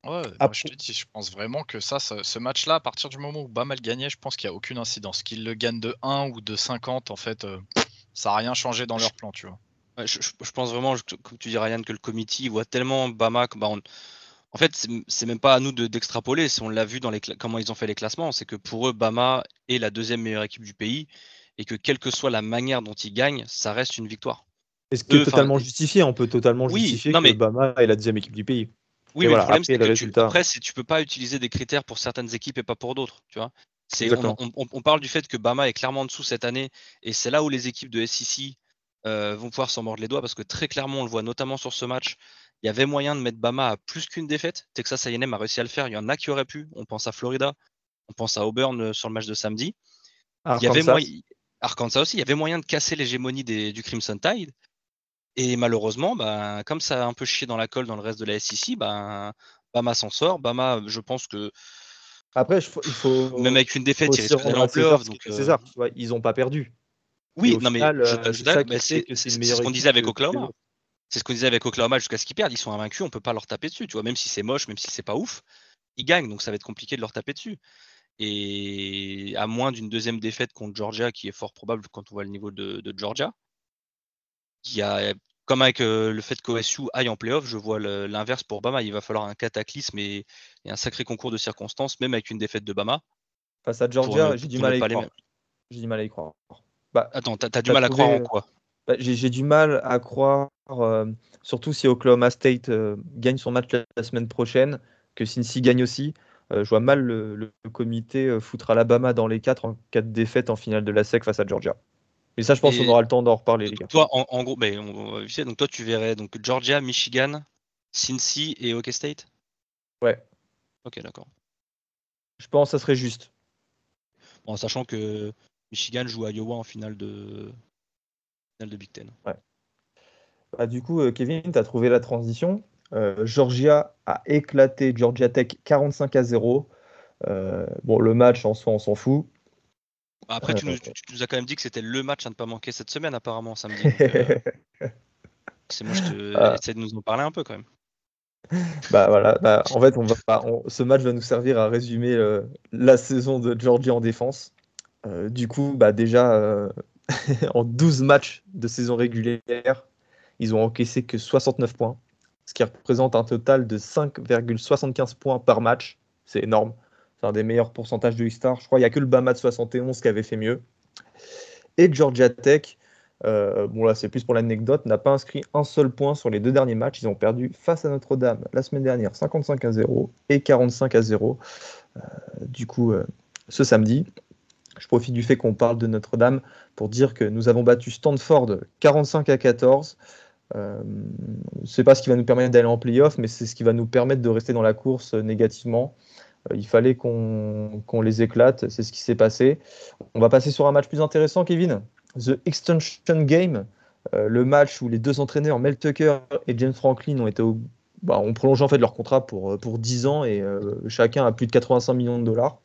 Ouais, je te dis, je pense vraiment que ça, ce match-là, à partir du moment où Bama le gagnait, je pense qu'il n'y a aucune incidence. Qu'ils le gagnent de 1 ou de 50, en fait, euh, ça n'a rien changé dans leur plan, tu vois. je, pense vraiment, comme tu dis Ryan, que le comité voit tellement Bama que, bah, en fait, c'est même pas à nous d'extrapoler. on l'a vu dans les comment ils ont fait les classements, c'est que pour eux, Bama est la deuxième meilleure équipe du pays et que quelle que soit la manière dont ils gagnent, ça reste une victoire. Est-ce que totalement justifié? On peut totalement justifier que Bama est la deuxième équipe du pays. Oui, mais le problème, c'est que tu, après, tu peux pas utiliser des critères pour certaines équipes et pas pour d'autres. Tu vois on, parle du fait que Bama est clairement en dessous cette année, et c'est là où les équipes de SEC euh, vont pouvoir s'en mordre les doigts, parce que très clairement, on le voit notamment sur ce match, il y avait moyen de mettre Bama à plus qu'une défaite. Texas A&M a réussi à le faire. Il y en a qui auraient pu. On pense à Florida, on pense à Auburn euh, sur le match de samedi. Il y avait Arkansas aussi. Il y avait moyen de casser l'hégémonie du Crimson Tide. Et malheureusement, bah, comme ça a un peu chié dans la colle dans le reste de la SEC, bah, Bama s'en sort. Bama, je pense que. Après, il faut. Même avec une défaite, ils risquent d'aller en playoff. C'est ça, ils n'ont pas perdu. Oui, non, mais c'est ce qu'on disait avec Oklahoma. C'est ce qu'on disait avec Oklahoma jusqu'à ce qu'ils perdent. Ils sont invaincus, on peut pas leur taper dessus. Tu vois, même si c'est moche, même si c'est pas ouf, ils gagnent, donc ça va être compliqué de leur taper dessus. Et à moins d'une deuxième défaite contre Georgia, qui est fort probable quand on voit le niveau de, de Georgia, qui a, comme avec euh, le fait qu'OSU aille en playoff, je vois l'inverse pour Bama. Il va falloir un cataclysme et, un sacré concours de circonstances, même avec une défaite de Bama. Face à Georgia, j'ai du, mal à y croire. J'ai du mal à y croire. Attends, t'as as du mal à croire en quoi? bah, J'ai du mal à croire, euh, surtout si Oklahoma State euh, gagne son match la, semaine prochaine, que Cincy gagne aussi. je vois mal le, le comité foutre Alabama dans les quatre en cas de défaite en finale de la SEC face à Georgia. Mais ça, je pense qu'on aura le temps d'en reparler, les gars. Toi, en, gros, ben, donc toi, tu verrais donc Georgia, Michigan, Cincy et OK State? Ouais. Ok, d'accord. Je pense que ça serait juste. En sachant que Michigan joue à Iowa en finale de, finale de Big Ten. Ouais. Bah, du coup, euh, Kevin, tu as trouvé la transition. Euh, Georgia a éclaté Georgia Tech 45 à 0. Euh, bon, le match en soi, on s'en fout. Après, tu, nous, as quand même dit que c'était le match à ne pas manquer cette semaine, apparemment, samedi. Euh, c'est moi, je te... Ah. de nous en parler un peu quand même. Bah voilà, bah, en fait, on va, ce match va nous servir à résumer euh, la saison de Georgia en défense. Euh, du coup, bah, déjà, en 12 matchs de saison régulière, ils ont encaissé que 69 points, ce qui représente un total de 5,75 points par match. C'est énorme. Un des meilleurs pourcentages de e-star. Je crois qu'il n'y a que le Bama de 71 qui avait fait mieux. Et Georgia Tech, euh, bon là c'est plus pour l'anecdote, n'a pas inscrit un seul point sur les deux derniers matchs. Ils ont perdu face à Notre-Dame la semaine dernière 55 à 0 et 45 à 0. Euh, du coup, euh, ce samedi, je profite du fait qu'on parle de Notre-Dame pour dire que nous avons battu Stanford 45 à 14. Euh, c'est pas ce qui va nous permettre d'aller en playoff, mais c'est ce qui va nous permettre de rester dans la course négativement. Euh, il fallait qu'on les éclate, c'est ce qui s'est passé. On va passer sur un match plus intéressant, Kevin. The Extension Game, euh, le match où les deux entraîneurs, Mel Tucker et James Franklin, ont été bah, ont prolongé en fait leur contrat pour, pour 10 ans et euh, chacun a plus de 85 millions de dollars.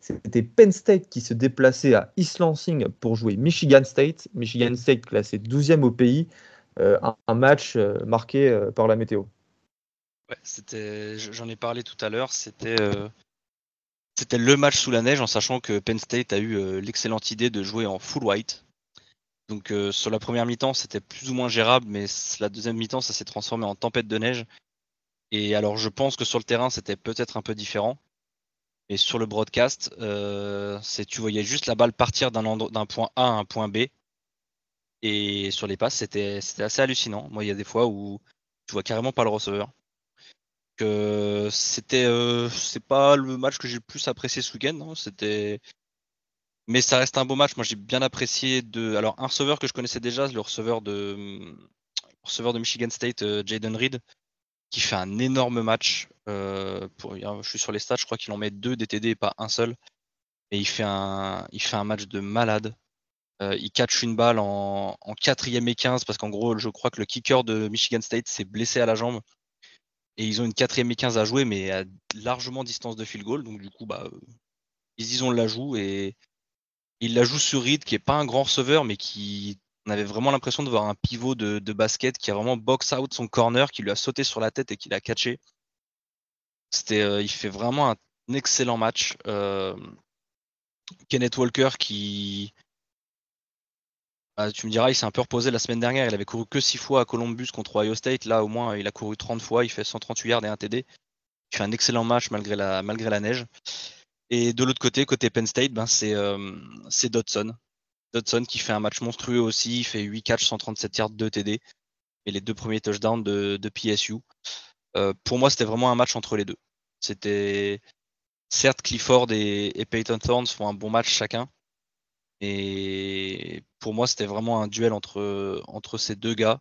C'était Penn State qui se déplaçait à East Lansing pour jouer Michigan State. Michigan State classé 12e au pays. un, match marqué par la météo. Ouais, c'était, j'en ai parlé tout à l'heure, c'était, euh, c'était le match sous la neige en sachant que Penn State a eu euh, l'excellente idée de jouer en full white. Donc euh, sur la première mi-temps, c'était plus ou moins gérable, mais la deuxième mi-temps, ça s'est transformé en tempête de neige. Et alors je pense que sur le terrain, c'était peut-être un peu différent. Mais sur le broadcast, c'est, tu voyais juste la balle partir d'un, point A à un point B. Et sur les passes, c'était, c'était assez hallucinant. Moi, il y a des fois où tu vois carrément pas le receveur c'était euh, c'est pas le match que j'ai le plus apprécié ce week-end. Hein. C'était mais ça reste un beau match. Moi, j'ai bien apprécié de. Alors, un receveur que je connaissais déjà, le receveur de, receveur de Michigan State, euh, Jaden Reed, qui fait un énorme match. pour, je suis sur les stats, je crois qu'il en met deux DTD et pas un seul. Et il fait un, il fait un match de malade. il catch une balle en, 4 et 15 parce qu'en gros, je crois que le kicker de Michigan State s'est blessé à la jambe. Et ils ont une 4 et 15 à jouer, mais à largement distance de field goal. Donc du coup, bah, ils disent on la joue et il la joue sur Reed, qui est pas un grand receveur, mais qui on avait vraiment l'impression de voir un pivot de, basket qui a vraiment box out son corner, qui lui a sauté sur la tête et qui l'a catché. C'était, euh, il fait vraiment un, excellent match. Euh, Kenneth Walker qui, bah, tu me diras, il s'est un peu reposé la semaine dernière. Il avait couru que 6 fois à Columbus contre Ohio State. Là, au moins, il a couru 30 fois. Il fait 138 yards et un TD. Il fait un excellent match malgré la, malgré la neige. Et de l'autre côté, côté Penn State, ben euh, c'est Dodson. Dodson qui fait un match monstrueux aussi. Il fait 8 catchs, 137 yards, 2 TD. Et les deux premiers touchdowns de, de PSU. Euh, pour moi, c'était vraiment un match entre les deux. C'était certes Clifford et, Peyton Thorns font un bon match chacun. Et pour moi, c'était vraiment un duel entre, entre ces deux gars.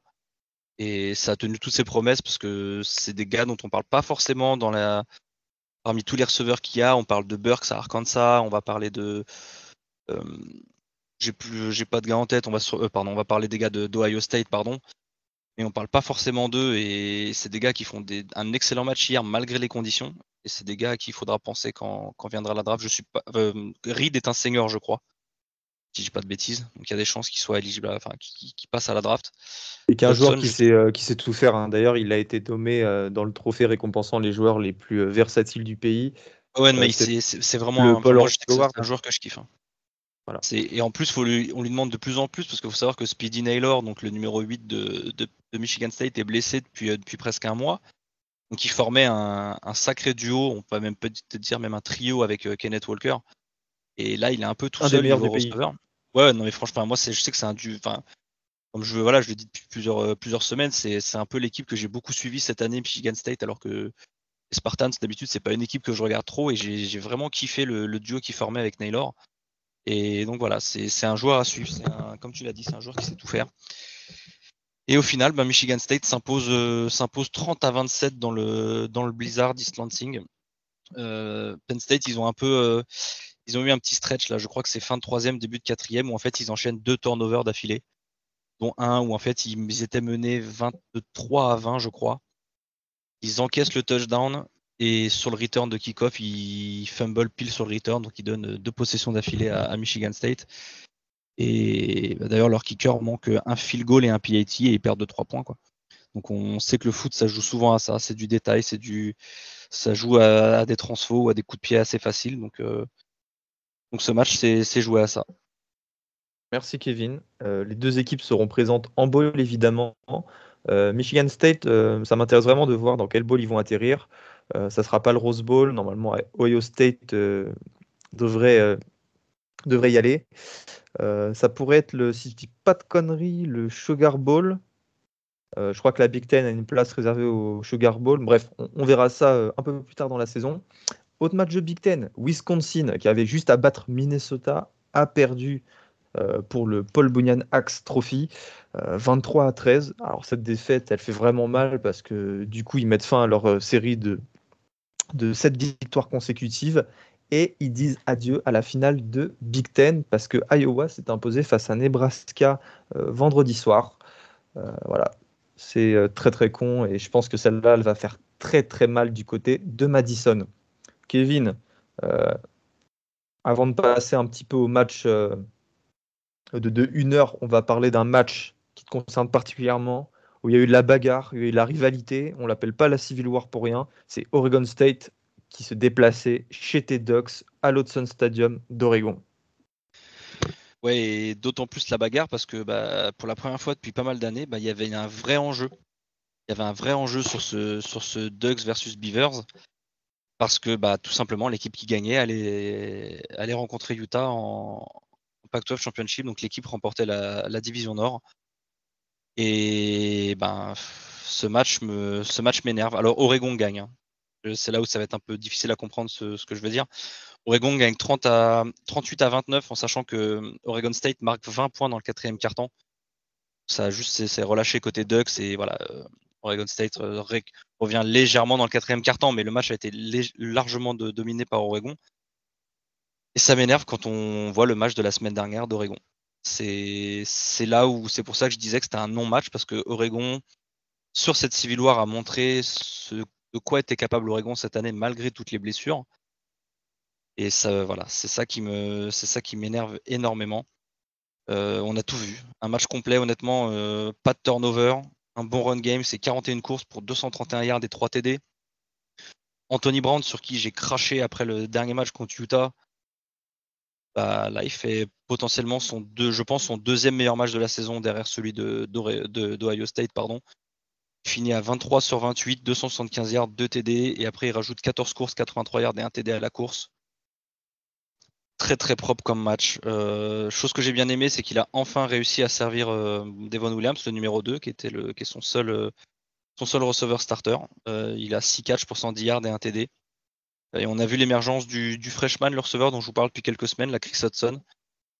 Et ça a tenu toutes ses promesses parce que c'est des gars dont on parle pas forcément dans la, parmi tous les receveurs qu'il y a, on parle de Burks à Arkansas, on va parler de. Euh, j'ai plus, j'ai pas de gars en tête. On va sur, euh, pardon, on va parler des gars de d'Ohio State, pardon. Mais on parle pas forcément d'eux et c'est des gars qui font un excellent match hier malgré les conditions. Et c'est des gars à qui il faudra penser quand, quand viendra la draft. Je suis pas. Euh, Reed est un senior, je crois si je dis pas de bêtises. Donc il y a des chances qu'il soit éligible, enfin qu'il passe à la draft. Et qu'un joueur qui sait, euh, qui sait tout faire. Hein. D'ailleurs, il a été nommé euh, dans le trophée récompenssant les joueurs les plus euh, versatiles du pays. Ouais, mais c'est vraiment un, un, joueur que je kiffe. Hein. Voilà. Et en plus, faut lui, on lui demande de plus en plus parce qu'il faut savoir que Speedy Naylor, donc le numéro 8 de, de, Michigan State, est blessé depuis, depuis presque un mois. Donc il formait un, un sacré duo, on peut même peut-être dire même un trio avec Kenneth Walker. Et là, il est un peu tout un seul niveau receveur. Ouais, non mais franchement, moi, je sais que c'est un du. Enfin, comme je voilà, je le dis depuis plusieurs, euh, plusieurs semaines, c'est un peu l'équipe que j'ai beaucoup suivi cette année, Michigan State, alors que les Spartans, d'habitude, c'est pas une équipe que je regarde trop et j'ai vraiment kiffé le, duo qui formait avec Naylor. Et donc voilà, c'est un joueur à suivre. comme tu l'as dit, c'est un joueur qui sait tout faire. Et au final, ben, Michigan State s'impose euh, s'impose 30 à 27 dans le, dans le Blizzard East Lansing. Euh, Penn State, ils ont un peu, ils ont eu un petit stretch là, je crois que c'est fin de troisième, début de quatrième, où en fait ils enchaînent deux turnovers d'affilée, dont un où en fait ils étaient menés 23 à 20, je crois. Ils encaissent le touchdown et sur le return de kickoff, ils fumble pile sur le return, donc ils donnent deux possessions d'affilée à, Michigan State. Et bah, d'ailleurs, leur kicker manque un field goal et un PAT et ils perdent de 3 points. Quoi. Donc on sait que le foot, ça joue souvent à ça, c'est du détail, c'est du, ça joue à, des transfos ou à des coups de pied assez faciles. Donc euh, donc ce match, c'est joué à ça. Merci Kevin. Euh, les deux équipes seront présentes en bowl évidemment. Euh, Michigan State, euh, ça m'intéresse vraiment de voir dans quel bowl ils vont atterrir. ça sera pas le Rose Bowl. Normalement, Ohio State devrait, devrait y aller. ça pourrait être, le, si je dis pas de conneries, le Sugar Bowl. je crois que la Big Ten a une place réservée au Sugar Bowl. Bref, on verra ça un peu plus tard dans la saison. Autre match de Big Ten, Wisconsin, qui avait juste à battre Minnesota, a perdu euh, pour le Paul Bunyan Axe Trophy, 23 euh, à 13. Alors cette défaite, elle fait vraiment mal parce que du coup, ils mettent fin à leur euh, série de, de 7 victoires consécutives et ils disent adieu à la finale de Big Ten parce que Iowa s'est imposé face à Nebraska vendredi soir. voilà, c'est très très con et je pense que celle-là, elle va faire très très mal du côté de Madison. Kevin, euh, avant de passer un petit peu au match euh, de, une heure, on va parler d'un match qui te concerne particulièrement, où il y a eu de la bagarre, il y a eu de la rivalité. On l'appelle pas la Civil War pour rien. C'est Oregon State qui se déplaçait chez Ted Ducks à l'Hudson Stadium d'Oregon. Ouais, et d'autant plus la bagarre parce que bah, pour la première fois depuis pas mal d'années, bah, il y avait un vrai enjeu. Il y avait un vrai enjeu sur ce, sur ce Ducks versus Beavers parce que bah, tout simplement l'équipe qui gagnait allait, allait rencontrer Utah en, Pac-12 Championship, donc l'équipe remportait la, division Nord. Et ben, ce match ce match m'énerve. Alors Oregon gagne. Hein. C'est là où ça va être un peu difficile à comprendre ce, que je veux dire. Oregon gagne 30 à, 38 à 29 en sachant que Oregon State marque 20 points dans le quatrième carton. Ça juste c'est relâché côté Ducks et voilà. Euh, Oregon State revient légèrement dans le quatrième quart-temps, mais le match a été largement dominé par Oregon. Et ça m'énerve quand on voit le match de la semaine dernière d'Oregon. C'est là où c'est pour ça que je disais que c'était un non-match parce que Oregon, sur cette Civil War, a montré de quoi était capable Oregon cette année malgré toutes les blessures. Et ça, voilà, c'est ça qui me, c'est ça qui m'énerve énormément. Euh, on a tout vu, un match complet, honnêtement, euh, pas de turnover, un bon run game, c'est 41 courses pour 231 yards et 3 TD. Anthony Brown, sur qui j'ai craché après le dernier match contre Utah, bah, là, il fait potentiellement son deux, je pense, son deuxième meilleur match de la saison derrière celui de, d'Ohio State. Pardon. Il finit à 23 sur 28, 275 yards, 2 TD, et après il rajoute 14 courses, 83 yards et 1 TD à la course. Très très propre comme match. Euh, chose que j'ai bien aimé, c'est qu'il a enfin réussi à servir euh, Devon Williams, le numéro 2, qui était le, qui est son seul, euh, son seul receveur starter. il a 6 catches pour 110 yards et 1 TD. Et on a vu l'émergence du, freshman, le receveur dont je vous parle depuis quelques semaines, la Chris Hudson.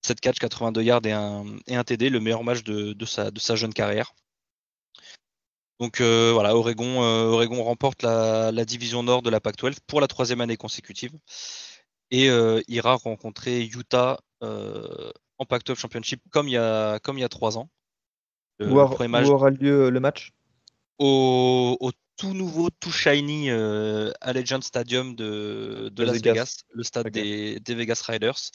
7 catch, 82 yards et un, et un TD, le meilleur match de, sa, de sa jeune carrière. Donc voilà, Oregon, Oregon remporte la, division nord de la Pac-12 pour la troisième année consécutive et euh, ira rencontrer Utah en Pac-12 Championship comme il y a comme il y a trois ans. où, aura lieu le match? Au, au tout nouveau, tout shiny euh, Allegiant Stadium de, de Las Vegas. le stade des, Vegas Riders.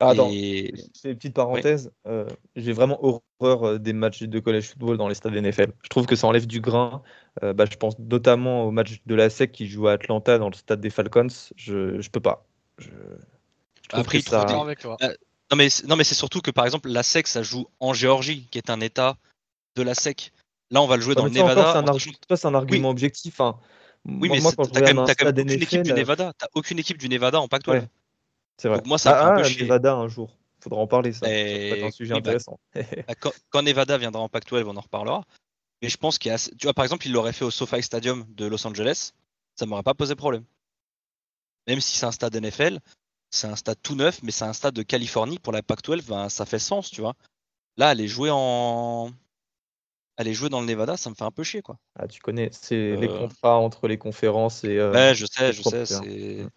Ah, attends, c'est une petite parenthèse. Euh, j'ai vraiment horreur euh, des matchs de college football dans les stades NFL. Je trouve que ça enlève du grain. bah, je pense notamment au match de la SEC qui joue à Atlanta dans le stade des Falcons. Je, je peux pas. Je, Après, ça... avec toi. non, mais, non, mais c'est surtout que par exemple, la SEC, ça joue en Géorgie, qui est un état de la SEC. Là, on va le jouer dans le Nevada. C'est un, argument objectif. Hein. Oui, mais tu n'as même, aucune équipe du Nevada. T'as aucune équipe du Nevada en Pac-12. c'est vrai. moi, ça ah, un peu ah, Nevada un jour. Faudra en parler, ça. C'est un sujet bah, intéressant. Bah, quand, Nevada viendra en Pac-12, on en reparlera. Mais je pense qu'il y a. Tu vois, par exemple, il l'aurait fait au SoFi Stadium de Los Angeles. Ça m'aurait pas posé problème. Même si c'est un stade NFL, c'est un stade tout neuf, mais c'est un stade de Californie pour la Pac-12, ben, ça fait sens, tu vois. Là, aller jouer en, aller jouer dans le Nevada, ça me fait un peu chier, quoi. Ah, tu connais, c'est les euh. contrats entre les conférences et. Euh, ouais, je sais, je sais, c'est. Mm.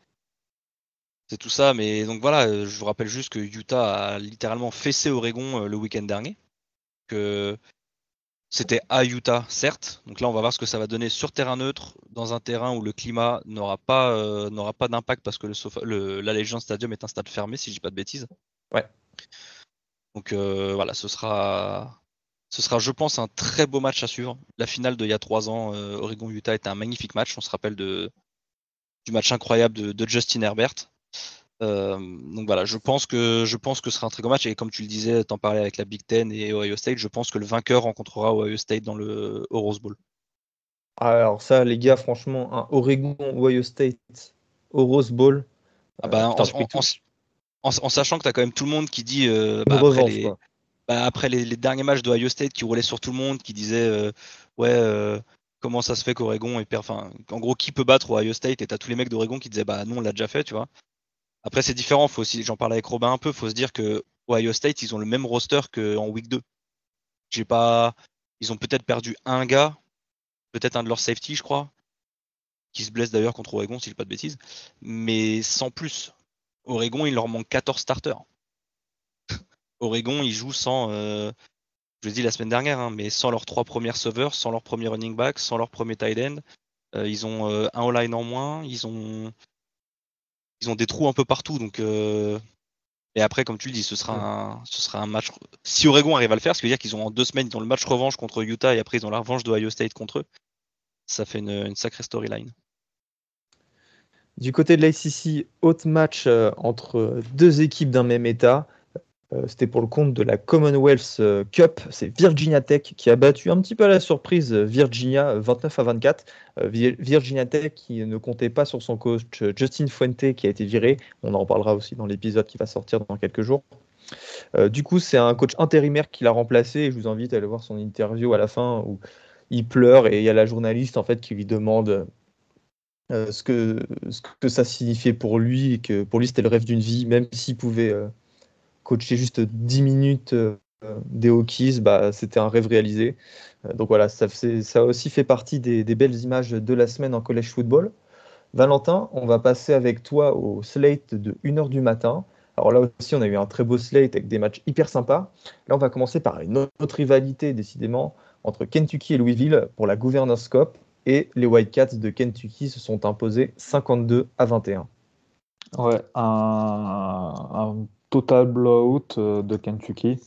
C'est tout ça, mais donc voilà, euh, je vous rappelle juste que Utah a littéralement fessé Oregon le week-end dernier. Que c'était à Utah, certes. Donc là, on va voir ce que ça va donner sur terrain neutre, dans un terrain où le climat n'aura pas, n'aura pas d'impact parce que le, la Legend Stadium est un stade fermé, si je dis pas de bêtises. Ouais. Donc voilà, ce sera, ce sera, je pense, un très beau match à suivre. La finale d'il y a trois ans, euh, Oregon-Utah, était un magnifique match. On se rappelle de, du match incroyable de, Justin Herbert. Euh, donc voilà, je pense que je pense que ce sera un très beau match. Et comme tu le disais, t'en parlais avec la Big Ten et Ohio State, je pense que le vainqueur rencontrera Ohio State dans le Rose Bowl. Alors ça, les gars, franchement, un Oregon Ohio State au Rose Bowl. Ah bah, en, sachant que tu as quand même tout le monde qui dit bah, bah, après les, derniers matchs d'Ohio State qui roulaient sur tout le monde, qui disaient euh, ouais euh, comment ça se fait qu'Oregon est enfin en gros qui peut battre Ohio State? Et t'as tous les mecs d'Oregon qui disaient bah non on l'a déjà fait tu vois. Après c'est différent, faut aussi j'en parlais avec Robin un peu, faut se dire que Ohio State ils ont le même roster qu'en week 2. J'ai pas ils ont peut-être perdu un gars, peut-être un de leurs safety je crois, qui se blesse d'ailleurs contre Oregon si je dis pas de bêtises, mais sans plus. Oregon il leur manque 14 starters. Oregon, ils jouent sans, euh, je l'ai dit la semaine dernière, hein, mais sans leurs trois premiers sauveurs, sans leur premier running back, sans leur premier tight end. Euh, ils ont euh, un all-line en moins, ils ont, ils ont des trous un peu partout. Donc, et après, comme tu le dis, ce sera, un, ce sera un match. Si Oregon arrive à le faire, ce qui veut dire qu'ils ont en deux semaines, ils ont le match revanche contre Utah et après ils ont la revanche de Ohio State contre eux. Ça fait une, sacrée storyline. Du côté de l'ICC, autre match entre deux équipes d'un même état. Euh, c'était pour le compte de la Commonwealth euh, Cup. C'est Virginia Tech qui a battu un petit peu à la surprise euh, Virginia 29 à 24. Virginia Tech qui ne comptait pas sur son coach Justin Fuente qui a été viré. On en parlera aussi dans l'épisode qui va sortir dans quelques jours. du coup, c'est un coach intérimaire qui l'a remplacé et je vous invite à aller voir son interview à la fin où il pleure et il y a la journaliste en fait qui lui demande ce, que, ce que ça signifiait pour lui et que pour lui c'était le rêve d'une vie, même s'il pouvait coacher juste 10 minutes euh, des Hokies, bah, c'était un rêve réalisé. donc voilà, ça, ça, aussi fait partie des, belles images de la semaine en collège football. Valentin, on va passer avec toi au slate de 1h du matin. Alors là aussi, on a eu un très beau slate avec des matchs hyper sympas. Là, on va commencer par une autre rivalité, décidément, entre Kentucky et Louisville pour la Governors Cup. Et les Whitecats de Kentucky se sont imposés 52 à 21. Ouais, un, total blowout euh, de Kentucky.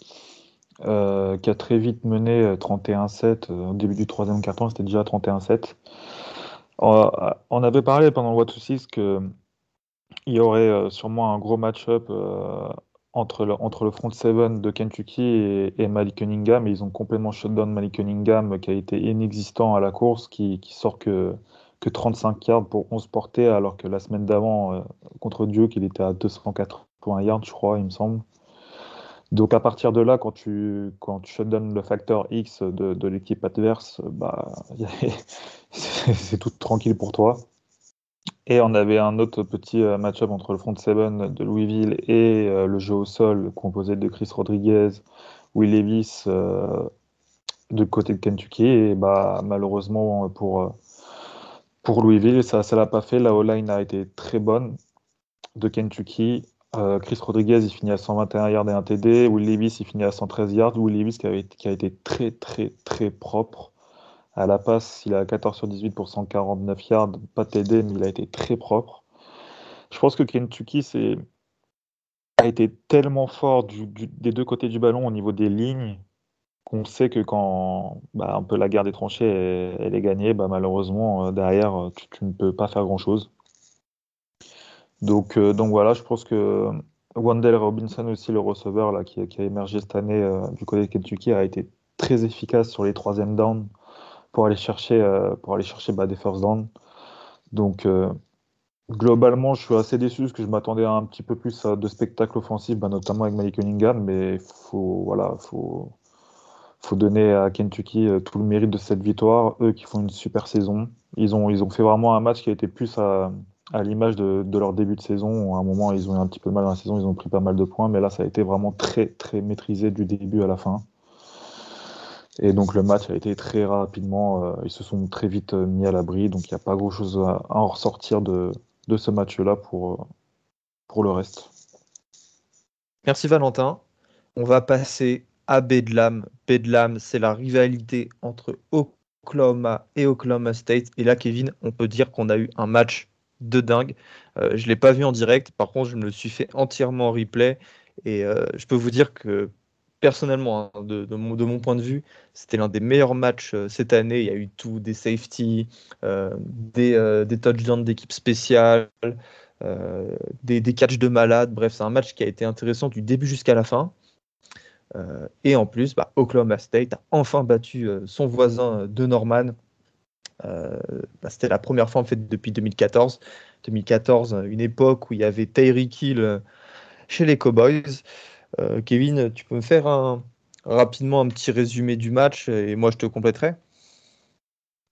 Euh, qui a très vite mené 31-7 euh, au début du troisième quart-temps, c'était déjà 31-7. on avait parlé pendant le What to Six que il y aurait sûrement un gros match-up entre, le, front seven de Kentucky et, Malik Cunningham. Et ils ont complètement shut down Malik Cunningham, qui a été inexistant à la course, qui, qui sort que, que 35 yards pour 11 portées, alors que la semaine d'avant, contre Duke, il était à 280 yards, je crois, il me semble. Donc à partir de là, quand tu, quand tu shutdown le facteur X de, l'équipe adverse, bah, c'est tout tranquille pour toi. Et on avait un autre petit euh, match-up entre le front seven de Louisville et euh, le jeu au sol composé de Chris Rodriguez, Will Levis euh, de côté de Kentucky. Et bah, malheureusement pour, pour Louisville, ça ne l'a pas fait. La O-line a été très bonne de Kentucky. Chris Rodriguez, il finit à 121 yards et un TD. Will Levis, il finit à 113 yards. Will Levis qui, a été très, très, très propre. À la passe, il a 14 sur 18 pour 149 yards, pas TD, mais il a été très propre. Je pense que Kentucky a été tellement fort des deux côtés du ballon au niveau des lignes qu'on sait que quand bah, un peu la guerre des tranchées elle, est gagnée, bah, malheureusement euh, derrière tu, ne peux pas faire grand chose. Donc, euh, donc voilà, je pense que Wendell Robinson aussi le receveur là qui, a émergé cette année euh, du côté de Kentucky a été très efficace sur les troisième downs pour aller chercher, euh, pour aller chercher bah, des first down. Donc, globalement, je suis assez déçu parce que je m'attendais à un petit peu plus de spectacle offensif, bah, notamment avec Malik Cunningham, mais faut, voilà, faut, faut donner à Kentucky tout le mérite de cette victoire. Eux qui font une super saison. Ils ont, ils ont fait vraiment un match qui a été plus à, à l'image de, de, leur début de saison. À un moment, ils ont eu un petit peu mal dans la saison, ils ont pris pas mal de points, mais là, ça a été vraiment très, très maîtrisé du début à la fin. Et donc le match a été très rapidement, euh, ils se sont très vite euh, mis à l'abri, donc il n'y a pas grand-chose à, en ressortir de, de ce match-là pour, euh, pour le reste. Merci Valentin. On va passer à Bedlam. Bedlam, c'est la rivalité entre Oklahoma et Oklahoma State. Et là, Kevin, on peut dire qu'on a eu un match de dingue. je ne l'ai pas vu en direct, par contre, je me le suis fait entièrement en replay. Et je peux vous dire que personnellement, hein, de, mon, point de vue, c'était l'un des meilleurs matchs euh, cette année. Il y a eu tout, des safety, euh, euh, des, touchdowns d'équipe spéciale, des, des catchs de malade. Bref, c'est un match qui a été intéressant du début jusqu'à la fin. et en plus, bah, Oklahoma State a enfin battu son voisin de Norman. Bah, c'était la première fois en fait depuis 2014. 2014, une époque où il y avait Tyreek Hill chez les Cowboys. Euh, Kevin, tu peux me faire rapidement un petit résumé du match et moi je te compléterai?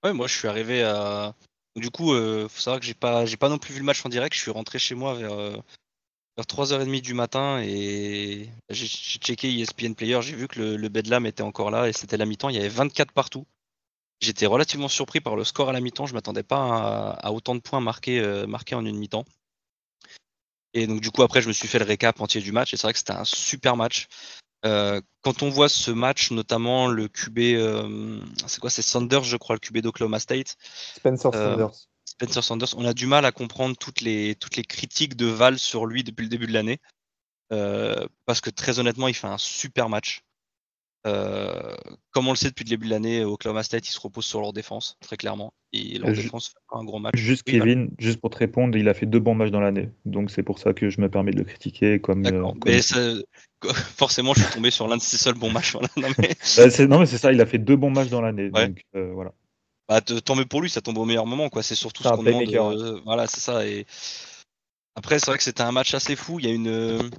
Ouais, moi je suis arrivé à. Du coup, euh, faut savoir que j'ai pas, pas non plus vu le match en direct. Je suis rentré chez moi vers, euh, vers 3h30 du matin et j'ai, checké ESPN Player. J'ai vu que le, Bedlam était encore là et c'était la mi-temps. Il y avait 24 partout. J'étais relativement surpris par le score à la mi-temps. Je m'attendais pas à, autant de points marqués, marqués en une mi-temps. Et donc du coup après je me suis fait le récap entier du match et c'est vrai que c'était un super match. Euh, quand on voit ce match, notamment le QB, euh, c'est quoi C'est Sanders, je crois, le QB d'Oklahoma State. Spencer euh, Sanders. Spencer Sanders. On a du mal à comprendre toutes les, toutes les critiques de Val sur lui depuis le début de l'année. parce que très honnêtement, il fait un super match. Euh, comme on le sait depuis le début de l'année, Oklahoma State, ils se reposent sur leur défense, très clairement. Et leur défense fait un gros match. Juste Kevin, juste pour te répondre, il a fait deux bons matchs dans l'année. Donc c'est pour ça que je me permets de le critiquer. Comme, euh, forcément, je suis tombé sur l'un de ses seuls bons matchs. non, mais... Bah, non, mais c'est ça, il a fait deux bons matchs dans l'année. Donc euh, voilà. Bah, tant mieux pour lui, ça tombe au meilleur moment. quoi. C'est surtout ce qu'on demande. voilà, c'est ça. Et... Après, c'est vrai que c'était un match assez fou. Il y a une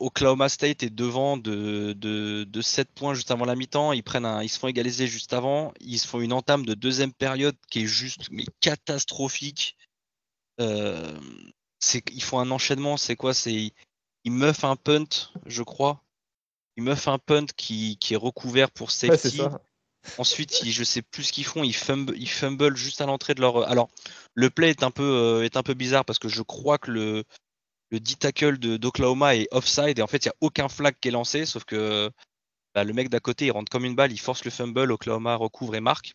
Oklahoma State est devant de, de, 7 points juste avant la mi-temps. Ils, prennent ils se font égaliser juste avant. Ils se font une entame de deuxième période qui est juste mais catastrophique. Euh, ils font un enchaînement. C'est quoi? C'est ils, meufent un punt, je crois. il me fait un punt qui, est recouvert pour safety. Ensuite, je sais plus ce qu'ils font. Ils fumble, ils fumble juste à l'entrée de leur. Alors, le play est un peu, euh, est un peu bizarre parce que je crois que le, le D-tackle d'Oklahoma est offside et en fait, il n'y a aucun flag qui est lancé, sauf que bah, le mec d'à côté, il rentre comme une balle, il force le fumble, Oklahoma recouvre et marque.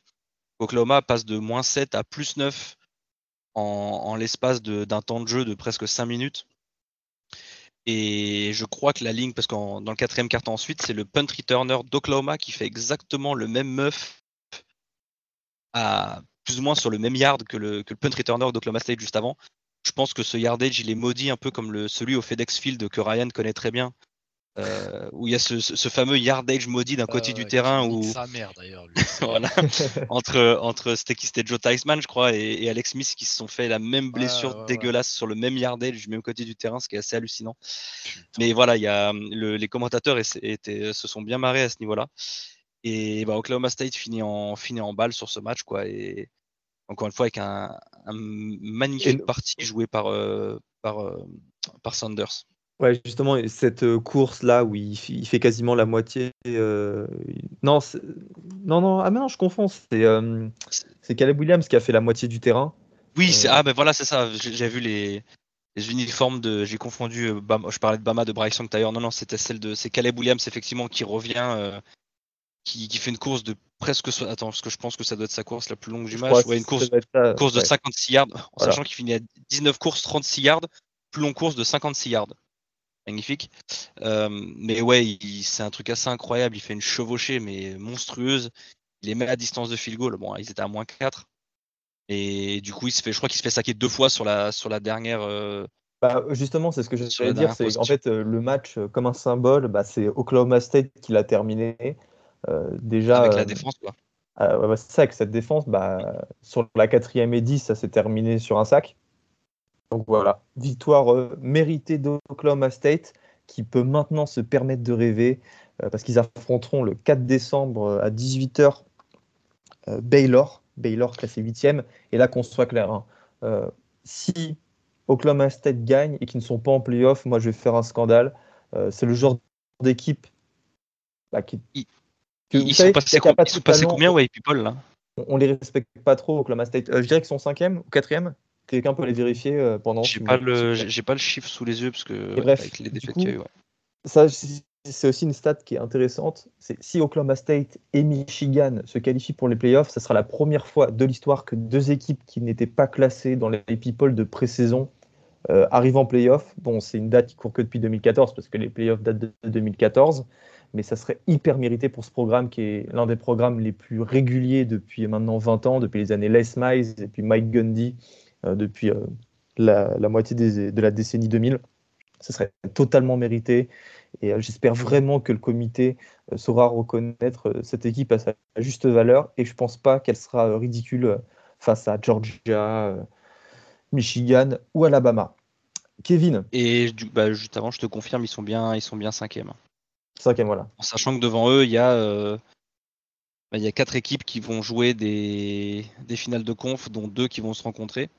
Oklahoma passe de moins 7 à plus 9 en, l'espace d'un temps de jeu de presque 5 minutes. Et je crois que la ligne, parce que dans le quatrième carton ensuite, c'est le punt returner d'Oklahoma qui fait exactement le même muff à plus ou moins sur le même yard que le, que le punt returner d'Oklahoma State juste avant. Je pense que ce yardage, il est maudit un peu comme le, celui au FedEx Field que Ryan connaît très bien, euh, où il y a ce, fameux yardage maudit d'un côté du terrain où sa mère d'ailleurs voilà. Entre entre c'était Joe Theismann je crois et, Alex Smith qui se sont fait la même blessure dégueulasse sur le même yardage du même côté du terrain ce qui est assez hallucinant. Mais voilà il y a les commentateurs étaient, se sont bien marrés à ce niveau-là. Et bah, Oklahoma State finit en finit en balle sur ce match quoi et encore une fois avec un, magnifique parti joué par euh, par euh, par Sanders Ouais, justement, cette euh, course-là où il, fait quasiment la moitié. Euh, non, non, non, ah mais non, je confonds. C'est euh, Caleb Williams qui a fait la moitié du terrain. Oui, ah ben voilà, c'est ça. J'ai vu les, les, uniformes de. J'ai confondu. je parlais de Bama de Bryson d'ailleurs. Non, non, c'était celle de. C'est Caleb Williams effectivement qui revient, qui, qui, fait une course de presque. Attends, parce que je pense que ça doit être sa course la plus longue du match. Ouais, une course, course de 56 yards, en sachant qu'il finit à 19 courses, 36 yards, plus longue course de 56 yards magnifique. Euh, mais ouais, c'est un truc assez incroyable. Il fait une chevauchée, mais monstrueuse. Il les met à distance de field goal. Bon, ils étaient à moins 4. Et du coup, il se fait, je crois qu'il se fait saquer deux fois sur la, sur la dernière. Euh, bah, justement, c'est ce que j'allais dire. C'est en fait euh, le match comme un symbole. Bah, c'est Oklahoma State qui l'a terminé. Déjà. Avec la défense, quoi. c'est ça, avec cette défense, bah, sur la quatrième et 10, ça s'est terminé sur un sac. Donc voilà, victoire euh, méritée d'Oklahoma State qui peut maintenant se permettre de rêver euh, parce qu'ils affronteront le 4 décembre euh, à 18h Baylor, Baylor classé 8e. Et là qu'on soit clair, hein, si Oklahoma State gagne et qu'ils ne sont pas en playoff, moi je vais faire un scandale. c'est le genre d'équipe bah, qui. Ils, sont passés, combien, ouais, people là? On, les respecte pas trop, Oklahoma State. je dirais qu'ils sont 5e ou 4e Quelqu'un peut les vérifier euh, pendant. J'ai pas le, j'ai pas le chiffre sous les yeux parce que bref, avec les défaites qu'il y a eu. Ça, c'est aussi une stat qui est intéressante. C'est si Oklahoma State et Michigan se qualifient pour les playoffs, ça sera la première fois de l'histoire que deux équipes qui n'étaient pas classées dans les people de pré-saison euh, arrivent en playoffs. Bon, c'est une date qui court que depuis 2014 parce que les playoffs datent de 2014 mais ça serait hyper mérité pour ce programme qui est l'un des programmes les plus réguliers depuis maintenant 20 ans, depuis les années Les Miles et puis Mike Gundy euh, depuis euh, la, moitié de la décennie 2000. Ce serait totalement mérité. Et euh, j'espère vraiment que le comité saura reconnaître cette équipe à sa juste valeur. Et je ne pense pas qu'elle sera ridicule face à Georgia, Michigan ou Alabama. Kevin? Et bah, juste avant, je te confirme, ils sont bien, ils sont bien cinquième. Cinquième, voilà. En sachant que devant eux, il y a bah, il y a quatre équipes qui vont jouer des, des, finales de conf, dont deux qui vont se rencontrer.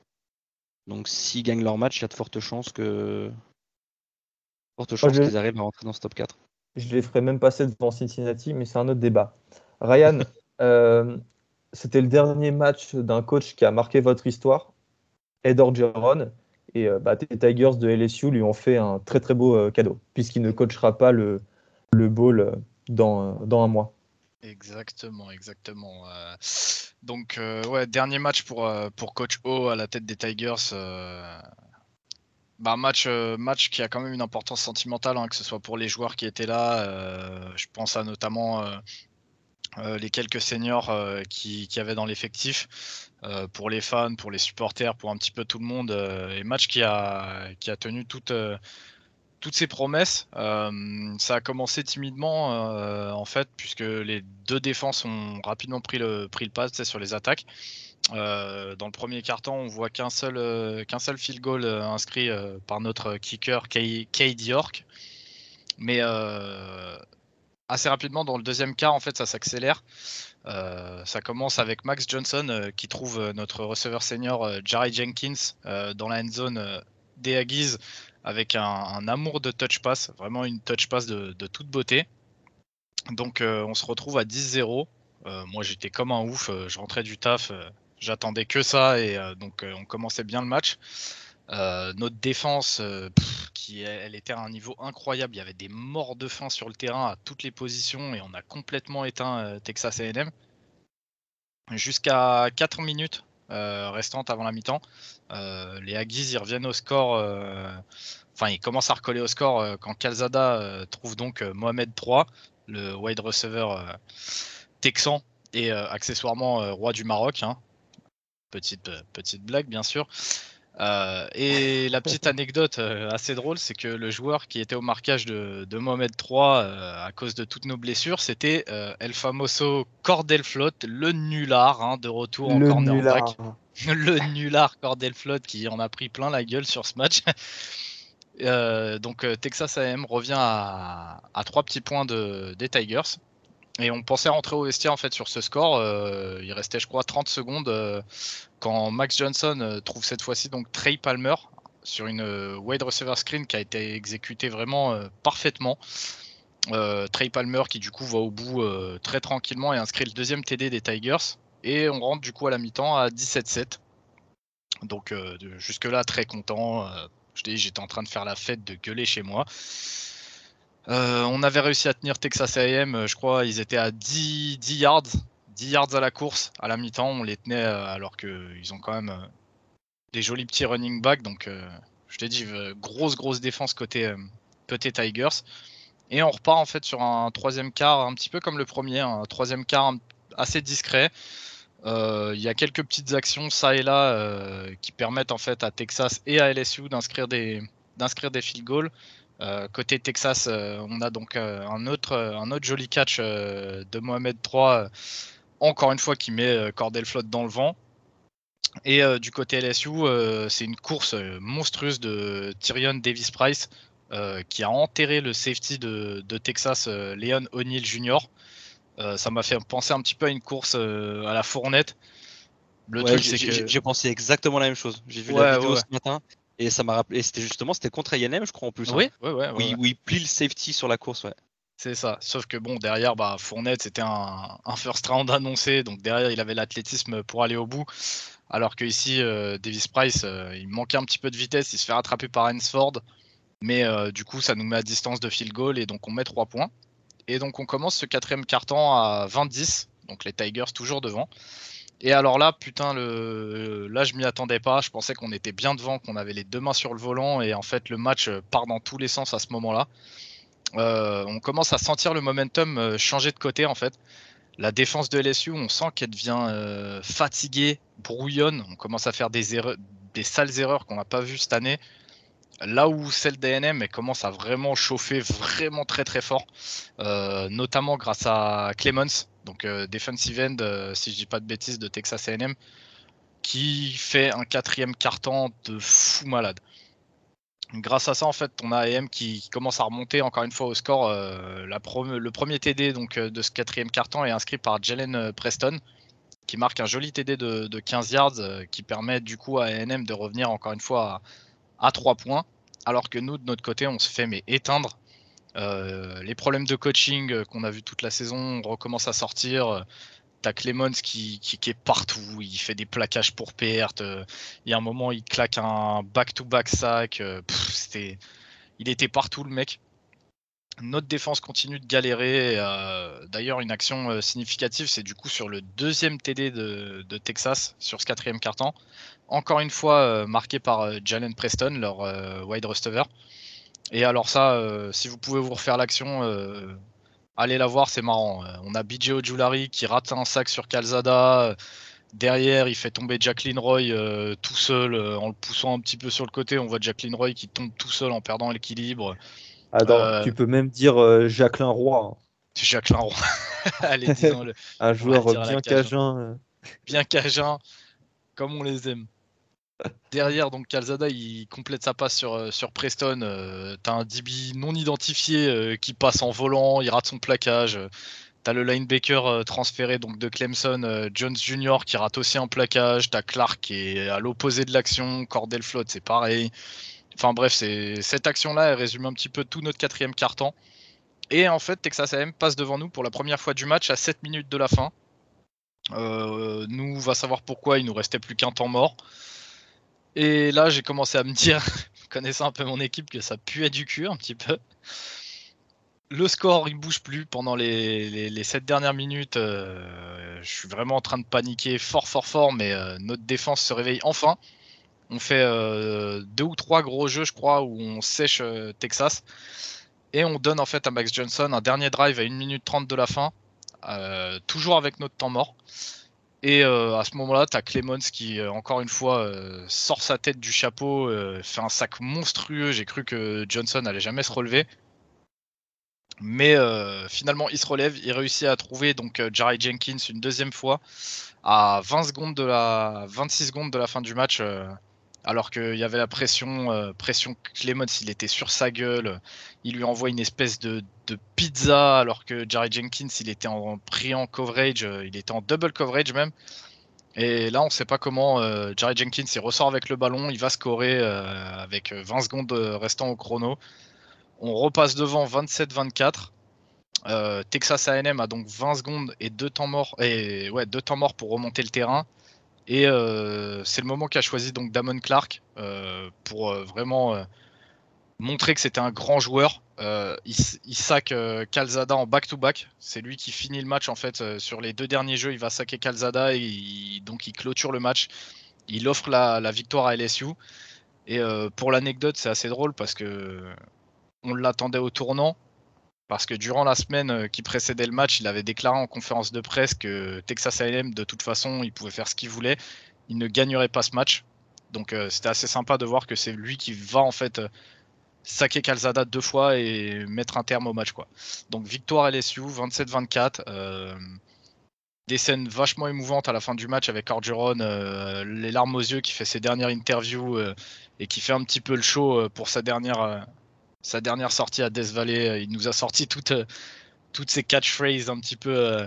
Donc s'ils gagnent leur match, il y a de fortes chances que fortes chances qu'ils arrivent à rentrer dans ce top 4. Je les ferai même passer devant Cincinnati, mais c'est un autre débat. Ryan, euh, c'était le dernier match d'un coach qui a marqué votre histoire, Ed Orgeron. Et euh, bah, les Tigers de LSU lui ont fait un très très beau euh, cadeau, puisqu'il ne coachera pas le, le bowl dans, dans un mois. Exactement, exactement. Euh, donc, euh, ouais, dernier match pour, euh, Coach O à la tête des Tigers. Bah, match, qui a quand même une importance sentimentale, hein, que ce soit pour les joueurs qui étaient là. je pense à notamment les quelques seniors qui, qui avaient dans l'effectif. pour les fans, pour les supporters, pour un petit peu tout le monde. et match a, qui a tenu toute toutes ces promesses, euh, ça a commencé timidement euh, en fait, puisque les deux défenses ont rapidement pris le, pris le pas sur les attaques. Euh, dans le premier carton, on voit qu'un seul, qu'un field goal inscrit par notre kicker Cade York. Mais assez rapidement, dans le deuxième quart, en fait, ça s'accélère. ça commence avec Max Johnson qui trouve notre receveur senior Jerry Jenkins dans la end zone des Aggies avec un, amour de touch pass, vraiment une touch pass de, toute beauté. Donc on se retrouve à 10-0. moi j'étais comme un ouf, je rentrais du taf, j'attendais que ça et donc on commençait bien le match. notre défense, qui elle était à un niveau incroyable, il y avait des morts de faim sur le terrain à toutes les positions et on a complètement éteint Texas A&M jusqu'à 4 minutes euh, restantes avant la mi-temps. Euh, les Aggies ils reviennent au score. Euh, enfin, ils commencent à recoller au score quand Calzada trouve donc Mohamed 3, le wide receiver texan et accessoirement roi du Maroc. Hein. Petite blague, bien sûr. Euh, et la petite anecdote euh, assez drôle, c'est que le joueur qui était au marquage de, Mohamed III euh, à cause de toutes nos blessures, c'était El Famoso Cordel Flotte, le nulard hein, de retour en cornerback. le nulard Cordel Flotte qui en a pris plein la gueule sur ce match. donc Texas AM revient à, à 3 petits points de, des Tigers. Et on pensait rentrer au vestiaire en fait sur ce score. Euh, il restait, je crois, 30 secondes euh, quand Max Johnson euh, trouve cette fois-ci donc Trey Palmer sur une wide receiver screen qui a été exécutée vraiment parfaitement. Trey Palmer qui du coup va au bout très tranquillement et inscrit le deuxième TD des Tigers. Et on rentre du coup à la mi-temps à 17-7. Donc jusque-là très content. je dis, j'étais en train de faire la fête, de gueuler chez moi. Euh, on avait réussi à tenir Texas AM, euh, je crois, ils étaient à 10, yards, 10 yards à la course à la mi-temps. On les tenait euh, alors qu'ils ont quand même des jolis petits running backs. Donc, je t'ai dit, grosse, grosse défense côté, Tigers. Et on repart en fait sur un troisième quart, un petit peu comme le premier, un troisième quart assez discret. Il y a quelques petites actions ça et là qui permettent en fait à Texas et à LSU d'inscrire des field goals. Euh, côté Texas, euh, on a donc euh, un, autre, un autre joli catch de Mohamed III, encore une fois qui met Cordell Flotte dans le vent. Et du côté LSU, c'est une course monstrueuse de Tyrion Davis Price qui a enterré le safety de, Texas, Leon O'Neill Jr. ça m'a fait penser un petit peu à une course à la fournette. Le truc, c'est que j'ai pensé exactement la même chose. J'ai vu la vidéo ce matin et ça m'a rappelé, c'était justement, c'était contre INM, je crois en plus. Hein. Oui, oui, oui. Où, il plie le safety sur la course, ouais. C'est ça. Sauf que bon, derrière, bah, Fournette, c'était un, first round annoncé. Donc derrière, il avait l'athlétisme pour aller au bout. Alors que ici, euh, Davis Price, euh, il manquait un petit peu de vitesse. Il se fait rattraper par Hensford. Mais euh, du coup, ça nous met à distance de field goal. Et donc, on met 3 points. Et donc, on commence ce quatrième carton à 20-10. Donc, les Tigers toujours devant. Et alors là, putain, le... là, je m'y attendais pas. Je pensais qu'on était bien devant, qu'on avait les deux mains sur le volant. Et en fait, le match euh, part dans tous les sens à ce moment-là. Euh, on commence à sentir le momentum euh, changer de côté, en fait. La défense de LSU, on sent qu'elle devient fatiguée, brouillonne. On commence à faire des, des sales erreurs qu'on n'a pas vues cette année. Là où celle d'ANM commence à vraiment chauffer vraiment très très fort, notamment grâce à Clemens, donc euh, defensive end, euh, si je dis pas de bêtises, de Texas A&M, qui fait un quatrième carton de fou malade. Grâce à ça, en fait, on a AM qui, commence à remonter encore une fois au score. Euh, le premier TD donc, de ce quatrième carton est inscrit par Jalen Preston, qui marque un joli TD de, 15 yards, qui permet du coup à AM de revenir encore une fois à, à 3 points. Alors que nous, de notre côté, on se fait mais éteindre euh, les problèmes de coaching euh, qu'on a vu toute la saison recommencent à sortir. T'as Clemens qui, qui, est partout, il fait des plaquages pour perte. Il y a un moment, il claque un back-to-back sac. il était partout le mec. Notre défense continue de galérer. Euh, d'ailleurs, une action significative, c'est du coup sur le deuxième TD de, de Texas sur ce quatrième carton. Encore une fois, marqué par Jalen Preston, leur wide receiver. Et alors ça, euh, si vous pouvez vous refaire l'action, euh, allez la voir, c'est marrant. Euh, on a BJ Ojulari qui rate un sac sur Calzada. Derrière, il fait tomber Jacqueline Roy tout seul en le poussant un petit peu sur le côté. On voit Jacqueline Roy qui tombe tout seul en perdant l'équilibre. tu peux même dire Jacqueline Roy. Jacqueline Roy. allez, disons-le. un joueur bien cajun. Bien cajun, comme on les aime. Derrière, donc Calzada, il complète sa passe sur, euh, Preston. Euh, t'as un DB non identifié euh, qui passe en volant, il rate son plaquage. T'as le linebacker transféré donc de Clemson, Jones Jr. qui rate aussi un plaquage. T'as Clark qui est à l'opposé de l'action. Cordell Flotte, c'est pareil. Enfin bref, cette action-là, elle résume un petit peu tout notre quatrième carton. Et en fait, Texas AM passe devant nous pour la première fois du match à 7 minutes de la fin. Euh, nous, va savoir pourquoi il nous restait plus qu'un temps mort. Et là, j'ai commencé à me dire, connaissant un peu mon équipe, que ça puait du cul un petit peu. Le score, il bouge plus pendant les, les, 7 dernières minutes. Euh, je suis vraiment en train de paniquer fort, fort, fort, mais euh, notre défense se réveille enfin. On fait deux ou trois gros jeux, je crois, où on sèche Texas. Et on donne en fait à Max Johnson un dernier drive à 1 minute 30 de la fin euh, toujours avec notre temps mort. Et euh, à ce moment-là, tu as Clemens qui, euh, encore une fois, sort sa tête du chapeau, fait un sac monstrueux. J'ai cru que Johnson allait jamais se relever. Mais finalement, il se relève, il réussit à trouver donc Jerry Jenkins une deuxième fois à 20 secondes de la 26 secondes de la fin du match alors qu'il y avait la pression, euh, pression Clemens, il était sur sa gueule, il lui envoie une espèce de, pizza, alors que Jerry Jenkins, il était en priant coverage, euh, il était en double coverage même. Et là, on ne sait pas comment euh, Jerry Jenkins, il ressort avec le ballon, il va scorer avec 20 secondes restant au chrono. On repasse devant 27-24. Texas A&M a donc 20 secondes et deux deux temps morts pour remonter le terrain. Et euh, c'est le moment qu'a choisi donc Damon Clark euh, pour euh, vraiment montrer que c'était un grand joueur. il, sac Calzada en back-to-back. C'est lui qui finit le match en fait sur les deux derniers jeux. Il va saquer Calzada et donc il clôture le match. Il offre la, victoire à LSU. Et pour l'anecdote, c'est assez drôle parce que on l'attendait au tournant. Parce que durant la semaine euh, qui précédait le match, il avait déclaré en conférence de presse que Texas A&M, de toute façon, il pouvait faire ce qu'il voulait. Il ne gagnerait pas ce match. Donc euh, c'était assez sympa de voir que c'est lui qui va en fait euh, saquer Calzada deux fois et mettre un terme au match. Donc victoire LSU, 27-24. des scènes vachement émouvantes à la fin du match avec Orgeron, les larmes aux yeux qui fait ses dernières interviews et qui fait un petit peu le show pour sa dernière sa dernière sortie à Death Valley, euh, il nous a sorti toutes, euh, toutes ces catchphrases un petit peu euh,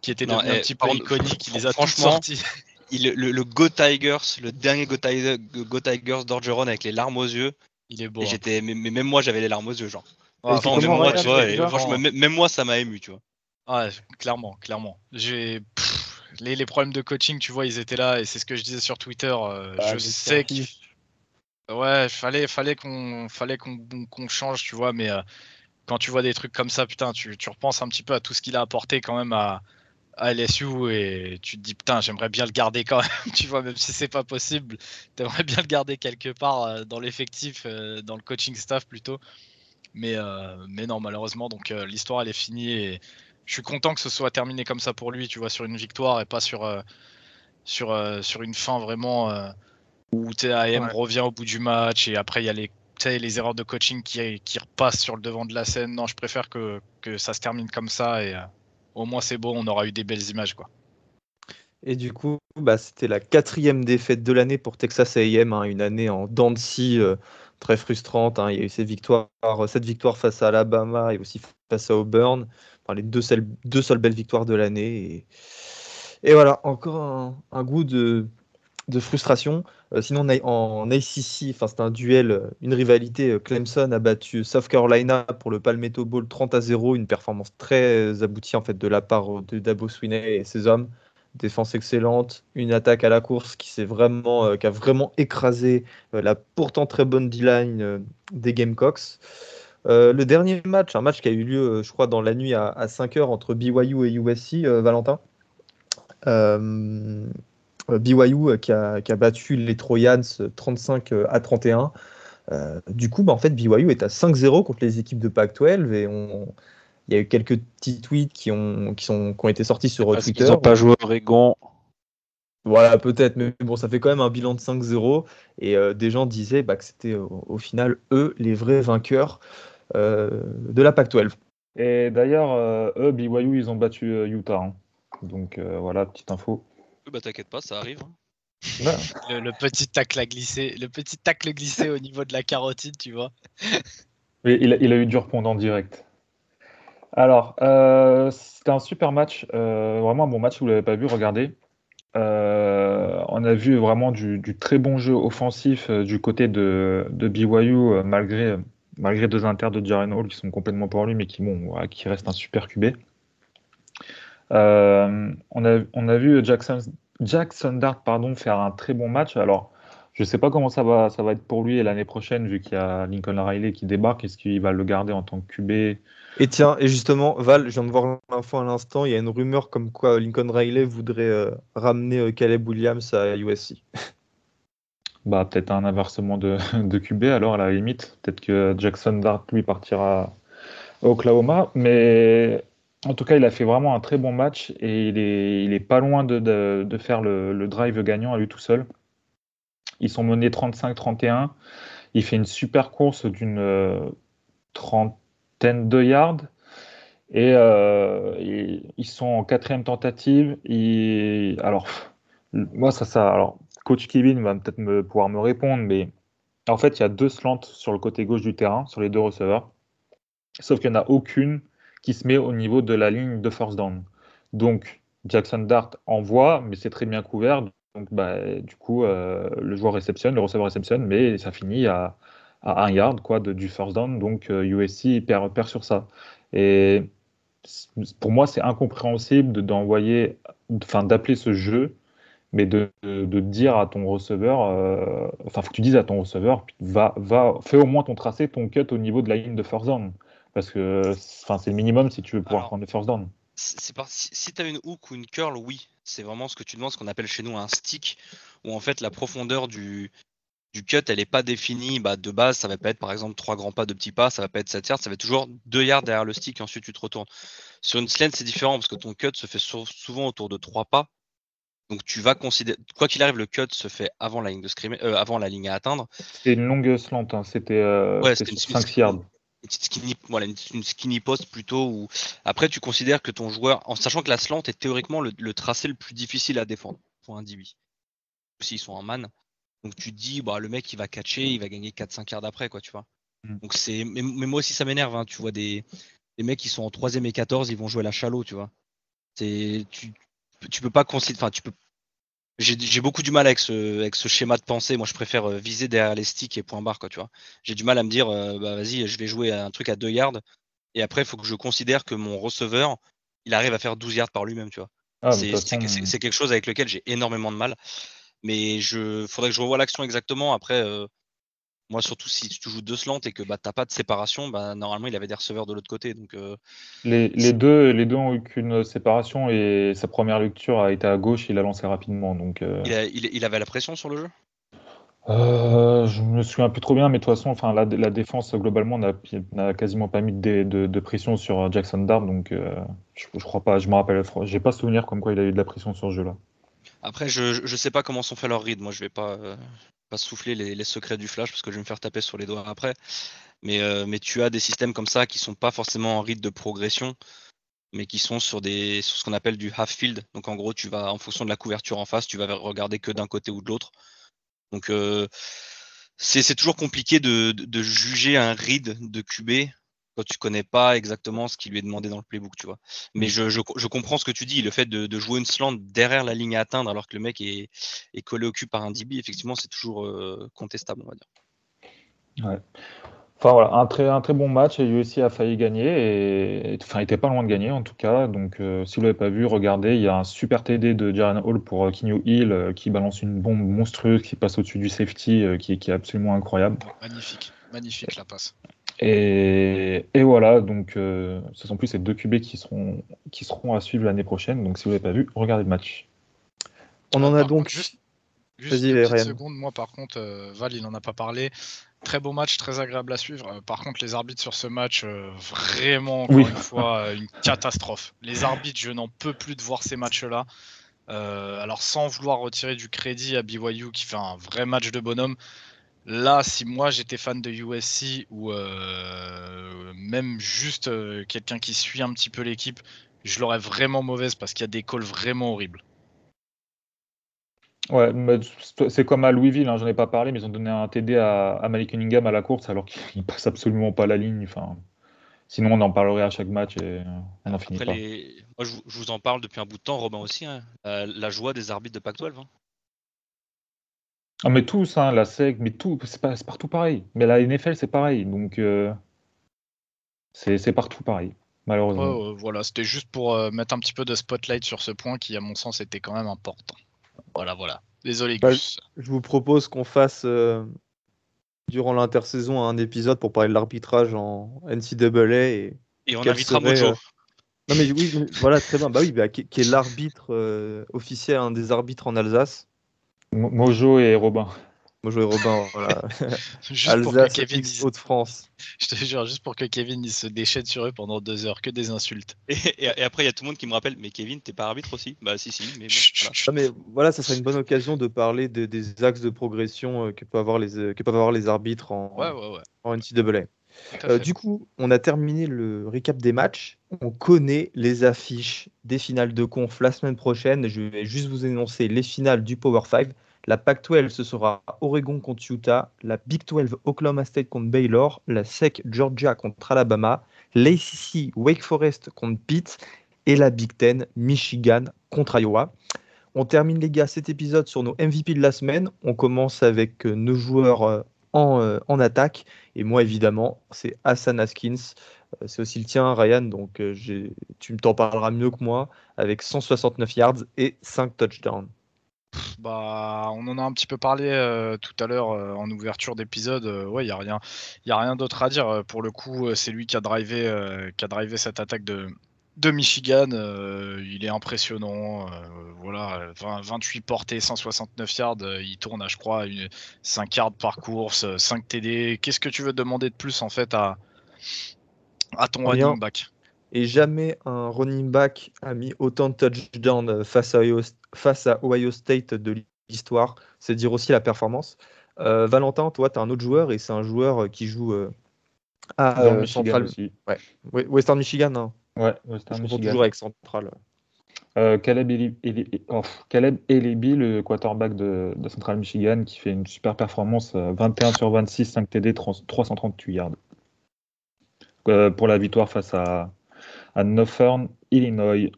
qui étaient un eh, petit peu iconiques. Il les a toutes sorties. Il, le, Go Tigers, le dernier Go, Tigers d'Orgeron avec les larmes aux yeux. Il est beau. Hein. j'étais, mais, même moi, j'avais les larmes aux yeux, genre. même, moi, tu vois, même, moi, ça m'a ému, tu vois. Ouais, clairement, clairement. J'ai les, les, problèmes de coaching, tu vois, ils étaient là et c'est ce que je disais sur Twitter. je sais que Ouais, fallait, fallait qu'on, fallait qu'on, change, tu vois. Mais euh, quand tu vois des trucs comme ça, putain, tu, tu, repenses un petit peu à tout ce qu'il a apporté quand même à, LSU et tu te dis putain, j'aimerais bien le garder quand même, tu vois, même si c'est pas possible, t'aimerais bien le garder quelque part euh, dans l'effectif, euh, dans le coaching staff plutôt. Mais, mais non, malheureusement, donc l'histoire elle est finie et je suis content que ce soit terminé comme ça pour lui, tu vois, sur une victoire et pas sur, sur, sur une fin vraiment où TAM revient au bout du match et après il y a les, les erreurs de coaching qui, qui, repassent sur le devant de la scène. Non, je préfère que, que ça se termine comme ça et euh, au moins c'est beau, on aura eu des belles images. quoi. Et du coup, bah, c'était la quatrième défaite de l'année pour Texas AM, hein, une année en dents de scie euh, très frustrante. Hein. Il y a eu ces victoires, cette victoire face à Alabama et aussi face à Auburn, enfin, les deux seules, deux seules belles victoires de l'année. Et, et, voilà, encore un goût de, de frustration. Euh, sinon, en ACC, c'est un duel, euh, une rivalité. Euh, Clemson a battu South Carolina pour le Palmetto Bowl 30 à 0, une performance très aboutie en fait de la part de Dabo Swinney et ses hommes. Défense excellente, une attaque à la course qui, vraiment, a vraiment écrasé la pourtant très bonne D-line des Gamecocks. le dernier match, un match qui a eu lieu, je crois, dans la nuit à, 5 h entre BYU et USC, Valentin. Euh, BYU euh, qui a, battu les Trojans 35 euh, à 31. du coup, bah, en fait, BYU est à 5-0 contre les équipes de Pac-12 et il y a eu quelques petits tweets qui ont, qui sont, qui ont été sortis sur Twitter. Ils n'ont pas joué Oregon. Voilà, peut-être, mais bon, ça fait quand même un bilan de 5-0. Et des gens disaient bah, que c'était au, final eux les vrais vainqueurs de la Pac-12. Et d'ailleurs, eux, BYU, ils ont battu Utah. Hein. Donc voilà, petite info. Bah t'inquiète pas, ça arrive. Hein. Le, petit tacle à glisser, le petit tacle glissé au niveau de la carotide, tu vois. Oui, il, a, eu du répondant direct. Alors, euh, c'était un super match, euh, vraiment un bon match, si vous ne l'avez pas vu, regardez. Euh, on a vu vraiment du, très bon jeu offensif du côté de, de BYU, malgré malgré deux inters de Jaren Hall qui sont complètement pour lui, mais qui, bon, qui reste un super QB. Euh, on, a, on a vu Jackson, Jackson Dart pardon, faire un très bon match. Alors, je ne sais pas comment ça va, ça va être pour lui l'année prochaine, vu qu'il y a Lincoln Riley qui débarque. Est-ce qu'il va le garder en tant que QB Et tiens, et justement, Val, je viens de voir l'info à l'instant. Il y a une rumeur comme quoi Lincoln Riley voudrait euh, ramener Caleb Williams à USC. Bah, peut-être un inversement de, de, QB alors à la limite. Peut-être que Jackson Dart lui partira à Oklahoma. Mais en tout cas, il a fait vraiment un très bon match et il est, pas loin de, faire le, drive gagnant à lui tout seul. Ils sont menés 35-31. Il fait une super course d'une euh, trentaine de yards. Et, euh, ils sont en quatrième tentative. Et, alors, moi, ça, ça, alors, coach Kevin va peut-être me, pouvoir me répondre, mais en fait, il y a deux slants sur le côté gauche du terrain, sur les deux receveurs. Sauf qu'il n'y en a aucune qui se met au niveau de la ligne de force down. Donc, Jackson Dart envoie, mais c'est très bien couvert. Donc, bah, du coup, euh, le joueur réceptionne, le receveur réceptionne, mais ça finit à, un yard quoi, de, du first down. Donc, USC euh, perd, perd sur ça. Et pour moi, c'est incompréhensible d'envoyer, enfin, d'appeler ce jeu mais de, de, dire à ton receveur, euh, faut que tu dises à ton receveur, va, va, fais au moins ton tracé, ton cut au niveau de la ligne de first down. Parce que c'est le minimum si tu veux pouvoir prendre le first down. Si, si tu as une hook ou une curl, oui. C'est vraiment ce que tu demandes, ce qu'on appelle chez nous un stick, où en fait la profondeur du, du cut, elle n'est pas définie. Bah, de base, ça va pas être par exemple trois grands pas, deux petits pas, ça va pas être 7 yards, ça va être toujours 2 yards derrière le stick et ensuite tu te retournes. Sur une slant, c'est différent parce que ton cut se fait souvent autour de trois pas donc tu vas considérer, quoi qu'il arrive, le cut se fait avant la ligne de euh, avant la ligne à atteindre. C'était une longue slant, hein. c'était euh, ouais, 5 yards. Une skinny, voilà, une, skinny post plutôt. Où... Après, tu considères que ton joueur, en sachant que la slant est théoriquement le, tracé le plus difficile à défendre pour un DB. S'ils sont en man. Donc tu te dis, bah, le mec il va catcher, il va gagner 4-5 yards après, quoi, tu vois. Mm. Donc c'est. Mais, moi aussi ça m'énerve, hein. tu vois des... des mecs qui sont en 3 et 14, ils vont jouer la chalot, tu vois. C'est. Tu, tu peux pas considérer. Enfin, tu peux. J'ai beaucoup du mal avec ce, avec ce schéma de pensée. Moi, je préfère euh, viser derrière les sticks et point barre, quoi, tu vois. J'ai du mal à me dire, euh, bah vas-y, je vais jouer un truc à 2 yards. Et après, il faut que je considère que mon receveur, il arrive à faire 12 yards par lui-même, tu vois. Ah, c'est quelque chose avec lequel j'ai énormément de mal. Mais je faudrait que je revoie l'action exactement. Après, euh, moi, surtout si tu joues deux slants et que bah, tu n'as pas de séparation, bah, normalement, il avait des receveurs de l'autre côté. Donc, euh, les, deux, les deux ont eu qu'une séparation et sa première lecture a été à gauche, il a lancé rapidement. Donc, euh, il, avait la pression sur le jeu? Euh, Je me souviens plus trop bien, mais de toute façon, enfin, la, la défense globalement n'a quasiment pas mis de, pression sur Jackson Dart. Donc, je, je, crois pas, je me rappelle, j'ai pas souvenir comme quoi il a eu de la pression sur ce jeu-là. Après, je ne sais pas comment sont faits leurs reads. Moi, je vais pas, pas souffler les, secrets du flash parce que je vais me faire taper sur les doigts après. Mais, euh, mais tu as des systèmes comme ça qui sont pas forcément en rythme de progression, mais qui sont sur, des, sur ce qu'on appelle du half field. Donc en gros, tu vas, en fonction de la couverture en face, tu vas regarder que d'un côté ou de l'autre. Donc euh, c'est toujours compliqué de, de, juger un read de QB quand tu connais pas exactement ce qui lui est demandé dans le playbook, tu vois. Mais mm. je, je, comprends ce que tu dis, le fait de, de, jouer une slant derrière la ligne à atteindre alors que le mec est, est collé au cul par un DB, effectivement, c'est toujours euh, contestable, on va dire. Ouais. Enfin voilà, un très, un très bon match et USC a failli gagner et enfin il était pas loin de gagner en tout cas. Donc euh, si vous l'avez pas vu, regardez, il y a un super TD de Jaren Hall pour euh, Kinyo Hill qui balance une bombe monstrueuse qui passe au-dessus du safety qui, qui, est absolument incroyable. Magnifique, magnifique la passe. Et, voilà, donc euh, ce sont plus ces deux QB qui seront, qui seront à suivre l'année prochaine. Donc si vous l'avez pas vu, regardez le match. On en a donc. juste, juste une petite seconde, moi par contre, euh, Val il en a pas parlé. Très beau match, très agréable à suivre. Euh, par contre, les arbitres sur ce match, vraiment, encore une fois, une catastrophe. Les arbitres, je n'en peux plus de voir ces matchs-là. alors, sans vouloir retirer du crédit à BYU qui fait un vrai match de bonhomme, Là, si moi j'étais fan de USC ou euh, même juste euh, quelqu'un qui suit un petit peu l'équipe, je l'aurais vraiment mauvaise parce qu'il y a des calls vraiment horribles. Ouais, c'est comme à Louisville, hein, j'en ai pas parlé, mais ils ont donné un TD à, Malik Cunningham à la course alors qu'il passe absolument pas la ligne. Enfin, sinon, on en parlerait à chaque match et on en finit pas. Moi, je, vous en parle depuis un bout de temps, Robin aussi. Hein. la joie des arbitres de Pac-12. Ah, mais tous, hein, la SEC, mais tout, c'est partout pareil. Mais la NFL, c'est pareil. Donc, euh, c'est partout pareil, malheureusement. voilà, c'était juste pour euh, mettre un petit peu de spotlight sur ce point qui, à mon sens, était quand même important. Voilà, voilà. Désolé, bah, Gus. Je vous propose qu'on fasse, euh, durant l'intersaison, un épisode pour parler de l'arbitrage en NCAA. Et, et on invitera Mojo. Non, mais oui, voilà, très bien. Bah oui, bah, qui, est l'arbitre officiel, un des arbitres en Alsace. Mojo et Robin. Mojo et Robin, voilà. juste pour que Kevin Haute-France. Je te jure, juste pour que Kevin il se déchaîne sur eux pendant deux heures, que des insultes. Et, après, il y a tout le monde qui me rappelle, mais Kevin, t'es pas arbitre aussi? Bah si, si. Mais, voilà. mais voilà, ça serait une bonne occasion de parler des axes de progression euh, que, peuvent avoir les, euh, que peuvent avoir les arbitres en, ouais, ouais, ouais. en NCAA. Euh, du coup, on a terminé le récap des matchs. On connaît les affiches des finales de conf la semaine prochaine. Je vais juste vous énoncer les finales du Power 5. La Pac-12, ce sera Oregon contre Utah, la Big 12, Oklahoma State contre Baylor, la SEC, Georgia contre Alabama, l'ACC, Wake Forest contre Pitt et la Big Ten, Michigan contre Iowa. On termine les gars cet épisode sur nos MVP de la semaine. On commence avec euh, nos joueurs euh, euh, en, attaque. Et moi, évidemment, c'est Hassan Haskins. Euh, c'est aussi le tien, Ryan. Donc, euh, tu t'en parleras mieux que moi avec 169 yards et 5 touchdowns. Bah, on en a un petit peu parlé tout à l'heure en ouverture d'épisode. ouais, il n'y a rien, y a rien d'autre à dire. Pour le coup, c'est lui qui a drivé, qui a drivé cette attaque de, de Michigan, euh, il est impressionnant. Euh, voilà, 28 portées, 169 yards. Euh, il tourne à, je crois, 5 yards par course, 5 TD. Qu'est-ce que tu veux demander de plus en fait à, à ton running back? Et jamais un running back a mis autant de touchdowns face à Ohio, face à Ohio State de l'histoire. C'est dire aussi la performance. Valentin, toi, tu as un autre joueur et c'est un joueur qui joue à Central. Ouais. Western Michigan. Hein. Ouais, Western Michigan. toujours avec Central. Euh, Caleb, Elibi, oh, le quarterback de, Central Michigan, qui fait une super performance, 21 euh, sur 26, 5 TD, 338 yards. Euh, pour la victoire face à, Northern Illinois.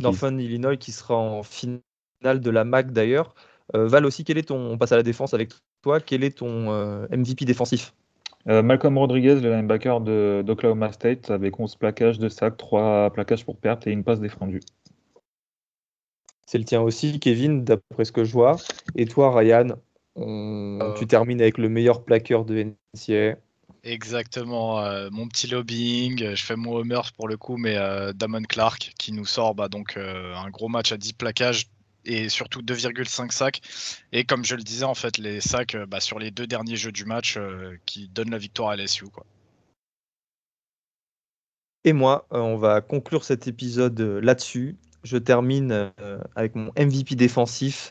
Northern Illinois qui sera en finale de la MAC d'ailleurs. Val aussi, quel est ton, on passe à la défense avec toi, quel est ton MVP défensif? Euh, Malcolm Rodriguez, le linebacker d'Oklahoma State, avec 11 plaquages de sac, 3 plaquages pour perte et une passe défendue. C'est le tien aussi, Kevin, d'après ce que je vois. Et toi, Ryan, euh. tu termines avec le meilleur plaqueur de NCA. Exactement, euh, mon petit lobbying, je fais mon Homers pour le coup, mais Damon Clark qui nous sort bah, donc un gros match à 10 plaquages, et surtout 2,5 sacs. Et comme je le disais, en fait, les sacs euh, bah, sur les deux derniers jeux du match euh, qui donnent la victoire à LSU. Et moi, euh, on va conclure cet épisode là-dessus. Je termine avec mon MVP défensif.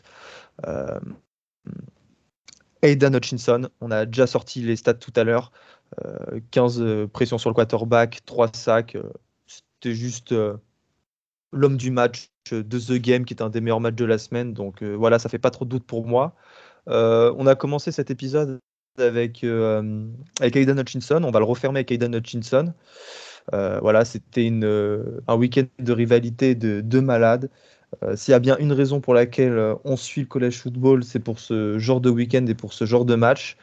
Aidan Hutchinson, on a déjà sorti les stats tout à l'heure. 15 pressions sur le quarterback, 3 sacs. C'était juste l'homme du match de The Game, qui est un des meilleurs matchs de la semaine. Donc euh, voilà, ça fait pas trop de doute pour moi. Euh, on a commencé cet épisode avec, euh, avec Aidan Hutchinson. On va le refermer avec Aidan Hutchinson. voilà, c'était un week-end de rivalité de deux malades. S'il y a bien une raison pour laquelle on suit le college football, c'est pour ce genre de week-end et pour ce genre de match.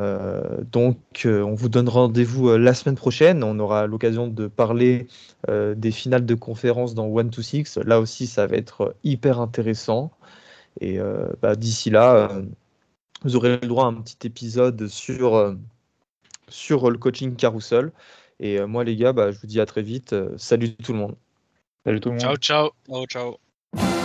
Euh, donc, euh, on vous donne rendez-vous euh, la semaine prochaine. On aura l'occasion de parler des finales de conférence dans One to Six. Là aussi, ça va être hyper intéressant. Et bah, d'ici là, vous aurez le droit à un petit épisode sur, sur le coaching carousel. Et moi, les gars, bah, je vous dis à très vite. salut tout le monde. Salut tout le monde. Ciao, ciao. Ciao, ciao.